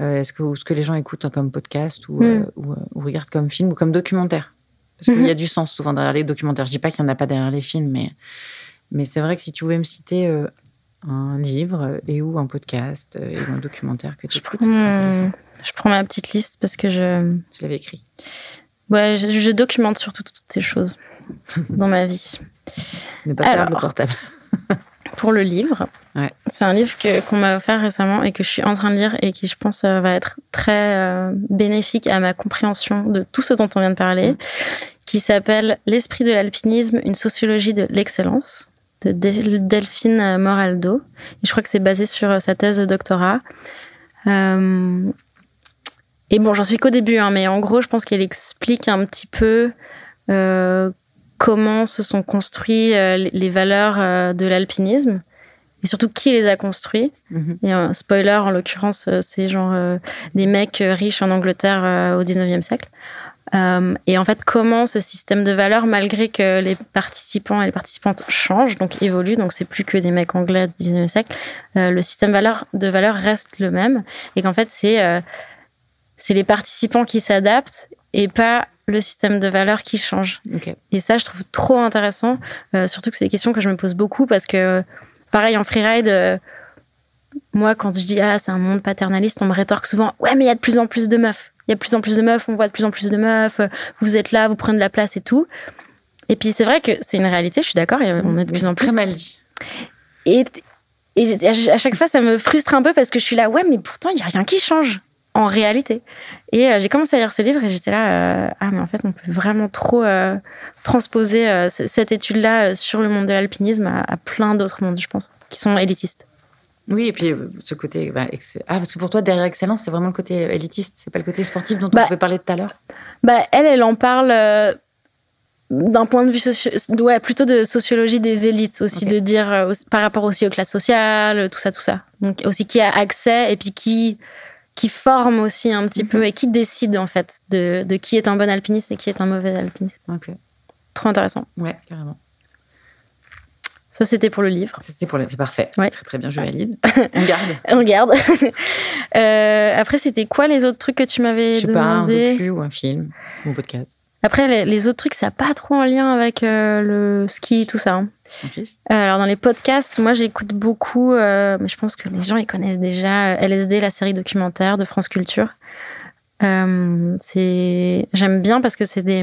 B: euh, Est-ce que ce que les gens écoutent comme podcast ou, mm. ou, regardent comme film ou comme documentaire Parce qu'il y a mm-hmm. du sens souvent derrière les documentaires. Je dis pas qu'il n'y en a pas derrière les films, mais, mais c'est vrai que si tu pouvais me citer un livre et ou un podcast et ou un documentaire que tu intéressant.
A: Je prends ma petite liste parce que je.
B: Tu l'avais écrit.
A: Ouais, je, documente surtout toutes ces choses dans ma vie.
B: Ne pas perdre le portable.
A: pour le livre,
B: ouais.
A: c'est un livre que, qu'on m'a offert récemment et que je suis en train de lire et qui, je pense, euh, va être très euh, bénéfique à ma compréhension de tout ce dont on vient de parler, mm. qui s'appelle L'esprit de l'alpinisme, une sociologie de l'excellence de Delphine Moraldo. Et je crois que c'est basé sur euh, sa thèse de doctorat. Euh, et bon, j'en suis qu'au début, hein, mais en gros, je pense qu'elle explique un petit peu euh, comment se sont construites euh, les valeurs euh, de l'alpinisme et surtout qui les a construits. Mhm. Et un spoiler, en l'occurrence, c'est genre des mecs riches en Angleterre au 19e siècle. et en fait, comment ce système de valeurs, malgré que les participants et les participantes changent, donc évoluent, donc c'est plus que des mecs anglais du 19e siècle, le système de valeurs reste le même. Et qu'en fait, c'est c'est les participants qui s'adaptent et pas le système de valeurs qui change. Et ça, je trouve trop intéressant, euh, surtout que c'est des questions que je me pose beaucoup parce que, pareil, en freeride, euh, moi, quand je dis ah, c'est un monde paternaliste, on me rétorque souvent ouais, mais il y a de plus en plus de meufs. Il y a de plus en plus de meufs, on voit de plus en plus de meufs, vous êtes là, vous prenez de la place et tout. Et puis c'est vrai que c'est une réalité, je suis d'accord, on est de plus en plus.
B: Très mal dit.
A: Et, et à chaque fois, ça me frustre un peu parce que je suis là, ouais, mais pourtant, il n'y a rien qui change en réalité. Et euh, j'ai commencé à lire ce livre et j'étais là, euh, ah mais en fait on peut vraiment trop euh, transposer cette étude-là sur le monde de l'alpinisme à, plein d'autres mondes, je pense, qui sont élitistes.
B: Oui, et puis ce côté, bah, ah parce que pour toi derrière excellence, c'est vraiment le côté élitiste, c'est pas le côté sportif dont on bah, parler tout à l'heure?
A: Bah elle, elle en parle d'un point de vue socio ouais, plutôt de sociologie des élites aussi de dire par rapport aussi aux classes sociales tout ça tout ça donc aussi qui a accès et puis qui qui forme aussi un petit peu mhm. et qui décide en fait de, de, qui est un bon alpiniste et qui est un mauvais alpiniste. Trop intéressant.
B: Ouais, carrément.
A: Ça, c'était pour le livre.
B: C'était pour le... C'est parfait. Ouais. Très, très bien, je valide. On garde.
A: On garde. euh, après, c'était quoi les autres trucs que tu m'avais demandé
B: Je sais pas, un docu ou un film ou un podcast.
A: Après, les, autres trucs, ça n'a pas trop en lien avec euh, le ski, tout ça. Hein. Euh, alors, dans les podcasts, moi, j'écoute beaucoup, euh, mais je pense que les gens, ils connaissent déjà LSD, la série documentaire de France Culture. c'est J'aime bien parce que c'est des...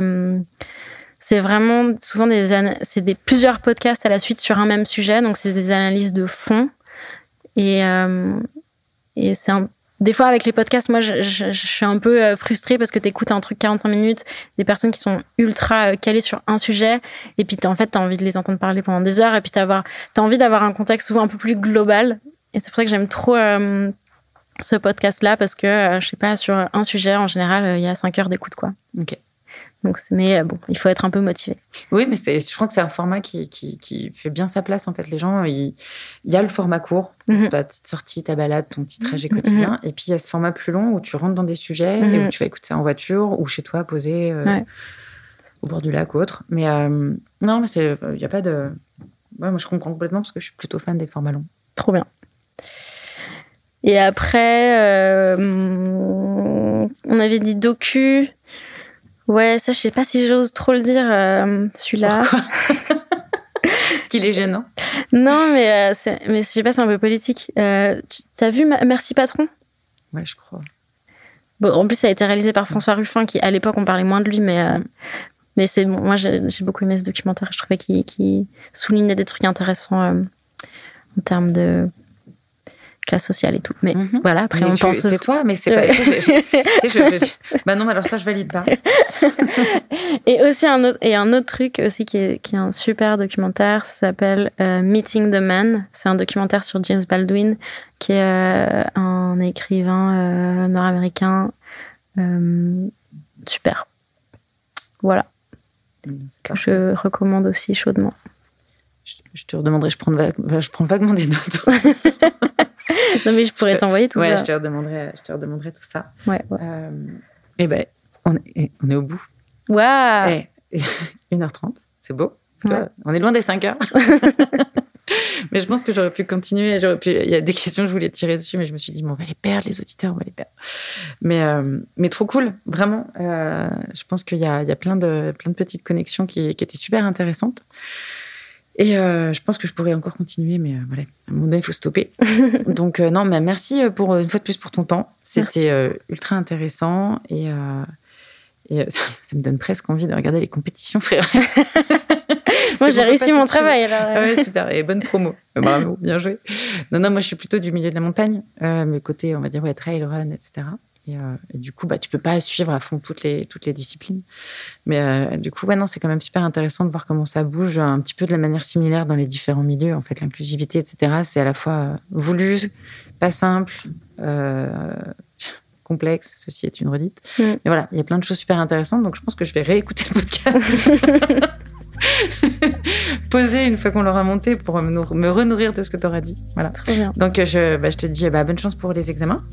A: C'est vraiment souvent des, c'est des plusieurs podcasts à la suite sur un même sujet, donc c'est des analyses de fond. Et, et c'est un des fois, avec les podcasts, moi, je, suis un peu euh, frustrée parce que tu écoutes un truc 45 minutes, des personnes qui sont ultra euh, calées sur un sujet, et puis en fait, tu as envie de les entendre parler pendant des heures, et puis tu as, envie d'avoir un contexte souvent un peu plus global. Et c'est pour ça que j'aime trop euh, ce podcast-là, parce que, je sais pas, sur un sujet, en général, il y a 5 heures d'écoute, quoi.
B: Ok.
A: Donc, mais euh, bon, il faut être un peu motivé.
B: Oui, mais je crois que c'est un format qui, qui, fait bien sa place. En fait, les gens, il, y a le format court, mhm. ta petite sortie, ta balade, ton petit trajet mhm. quotidien. Et puis, il y a ce format plus long où tu rentres dans des sujets et où mhm. tu vas écouter ça en voiture ou chez toi, posé euh, au bord du lac ou autre. Mais euh, non, mais il n'y a pas de. moi, je comprends complètement parce que je suis plutôt fan des formats longs.
A: Trop bien. Et après, on avait dit docu. Ouais, ça, je sais pas si j'ose trop le dire, euh, celui-là.
B: Est-ce qu'il est gênant
A: Non, mais, euh, mais je sais pas, c'est un peu politique. Euh, tu as vu Merci Patron?
B: Ouais, je crois.
A: Bon, en plus, ça a été réalisé par François Ruffin, qui, à l'époque, on parlait moins de lui, mais, mais c'est bon. Moi, j'ai beaucoup aimé ce documentaire. Je trouvais qu'il soulignait des trucs intéressants en termes de classe sociale et tout. Mais mhm. voilà, après on pense.
B: C'est toi, mais c'est pas. je, bah non, alors ça, je valide pas.
A: et aussi un autre, et un autre truc aussi qui est, qui est un super documentaire, ça s'appelle euh, Meeting the Man. C'est un documentaire sur James Baldwin, qui est euh, un écrivain euh, nord-américain super. Voilà. je recommande aussi chaudement.
B: Je, te redemanderai, je prends, je prends vaguement des notes.
A: non, mais je pourrais t'envoyer tout
B: ça.
A: Ouais,
B: je te, redemanderai, je te redemanderai tout ça.
A: Ouais, ouais. Euh,
B: et ben, on est, on est au bout.
A: Waouh
B: 1h30, c'est beau. on est loin des 5 heures. mais je pense que j'aurais pu continuer. J'aurais pu... Il y a des questions que je voulais tirer dessus, mais je me suis dit, on va les perdre, les auditeurs, on va les perdre. Mais, euh, mais trop cool, vraiment. Euh, je pense qu'il y a, il y a plein, de, plein de petites connexions qui, qui étaient super intéressantes. Et euh, je pense que je pourrais encore continuer, mais voilà, à un moment donné, il faut stopper. Donc, non, mais merci pour, une fois de plus pour ton temps. C'était ultra intéressant et, et ça, ça, me donne presque envie de regarder les compétitions, frère.
A: moi, j'ai réussi mon travail alors.
B: ouais, super. Et bonne promo. Bravo, bien joué. Non, non, moi, je suis plutôt du milieu de la montagne. Euh, mes côtés, on va dire, ouais, trail, run, etc. Et, euh, et, du coup, bah, tu peux pas suivre à fond toutes les, toutes les disciplines. Mais euh, du coup, ouais, non, c'est quand même super intéressant de voir comment ça bouge un petit peu de la manière similaire dans les différents milieux. En fait, l'inclusivité, etc., c'est à la fois euh, voulu, pas simple, euh, complexe, ceci est une redite. Mm. Mais voilà, il y a plein de choses super intéressantes, donc je pense que je vais réécouter le podcast. poser une fois qu'on l'aura monté pour me, renourrir de ce que tu auras dit. Voilà.
A: Très bien.
B: Donc, je, bah, je te dis bah, bonne chance pour les examens.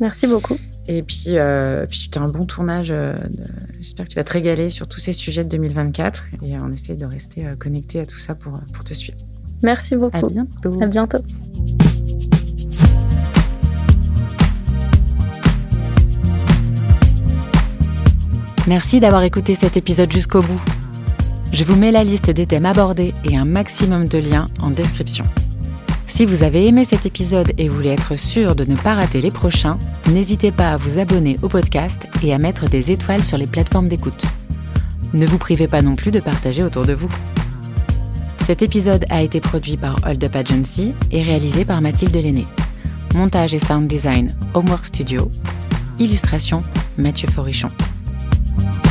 A: Merci beaucoup.
B: Et puis, euh, puis tu as un bon tournage. Euh, j'espère que tu vas te régaler sur tous ces sujets de 2024. Et on essaie de rester euh, connecté à tout ça pour, pour te suivre.
A: Merci beaucoup. À
B: bientôt.
A: À bientôt.
B: Merci d'avoir écouté cet épisode jusqu'au bout. Je vous mets la liste des thèmes abordés et un maximum de liens en description. Si vous avez aimé cet épisode et voulez être sûr de ne pas rater les prochains, n'hésitez pas à vous abonner au podcast et à mettre des étoiles sur les plateformes d'écoute. Ne vous privez pas non plus de partager autour de vous. Cet épisode a été produit par Hold Up Agency et réalisé par Mathilde Lenné. Montage et sound design Homework Studio. Illustration Mathieu Forichon. Bye.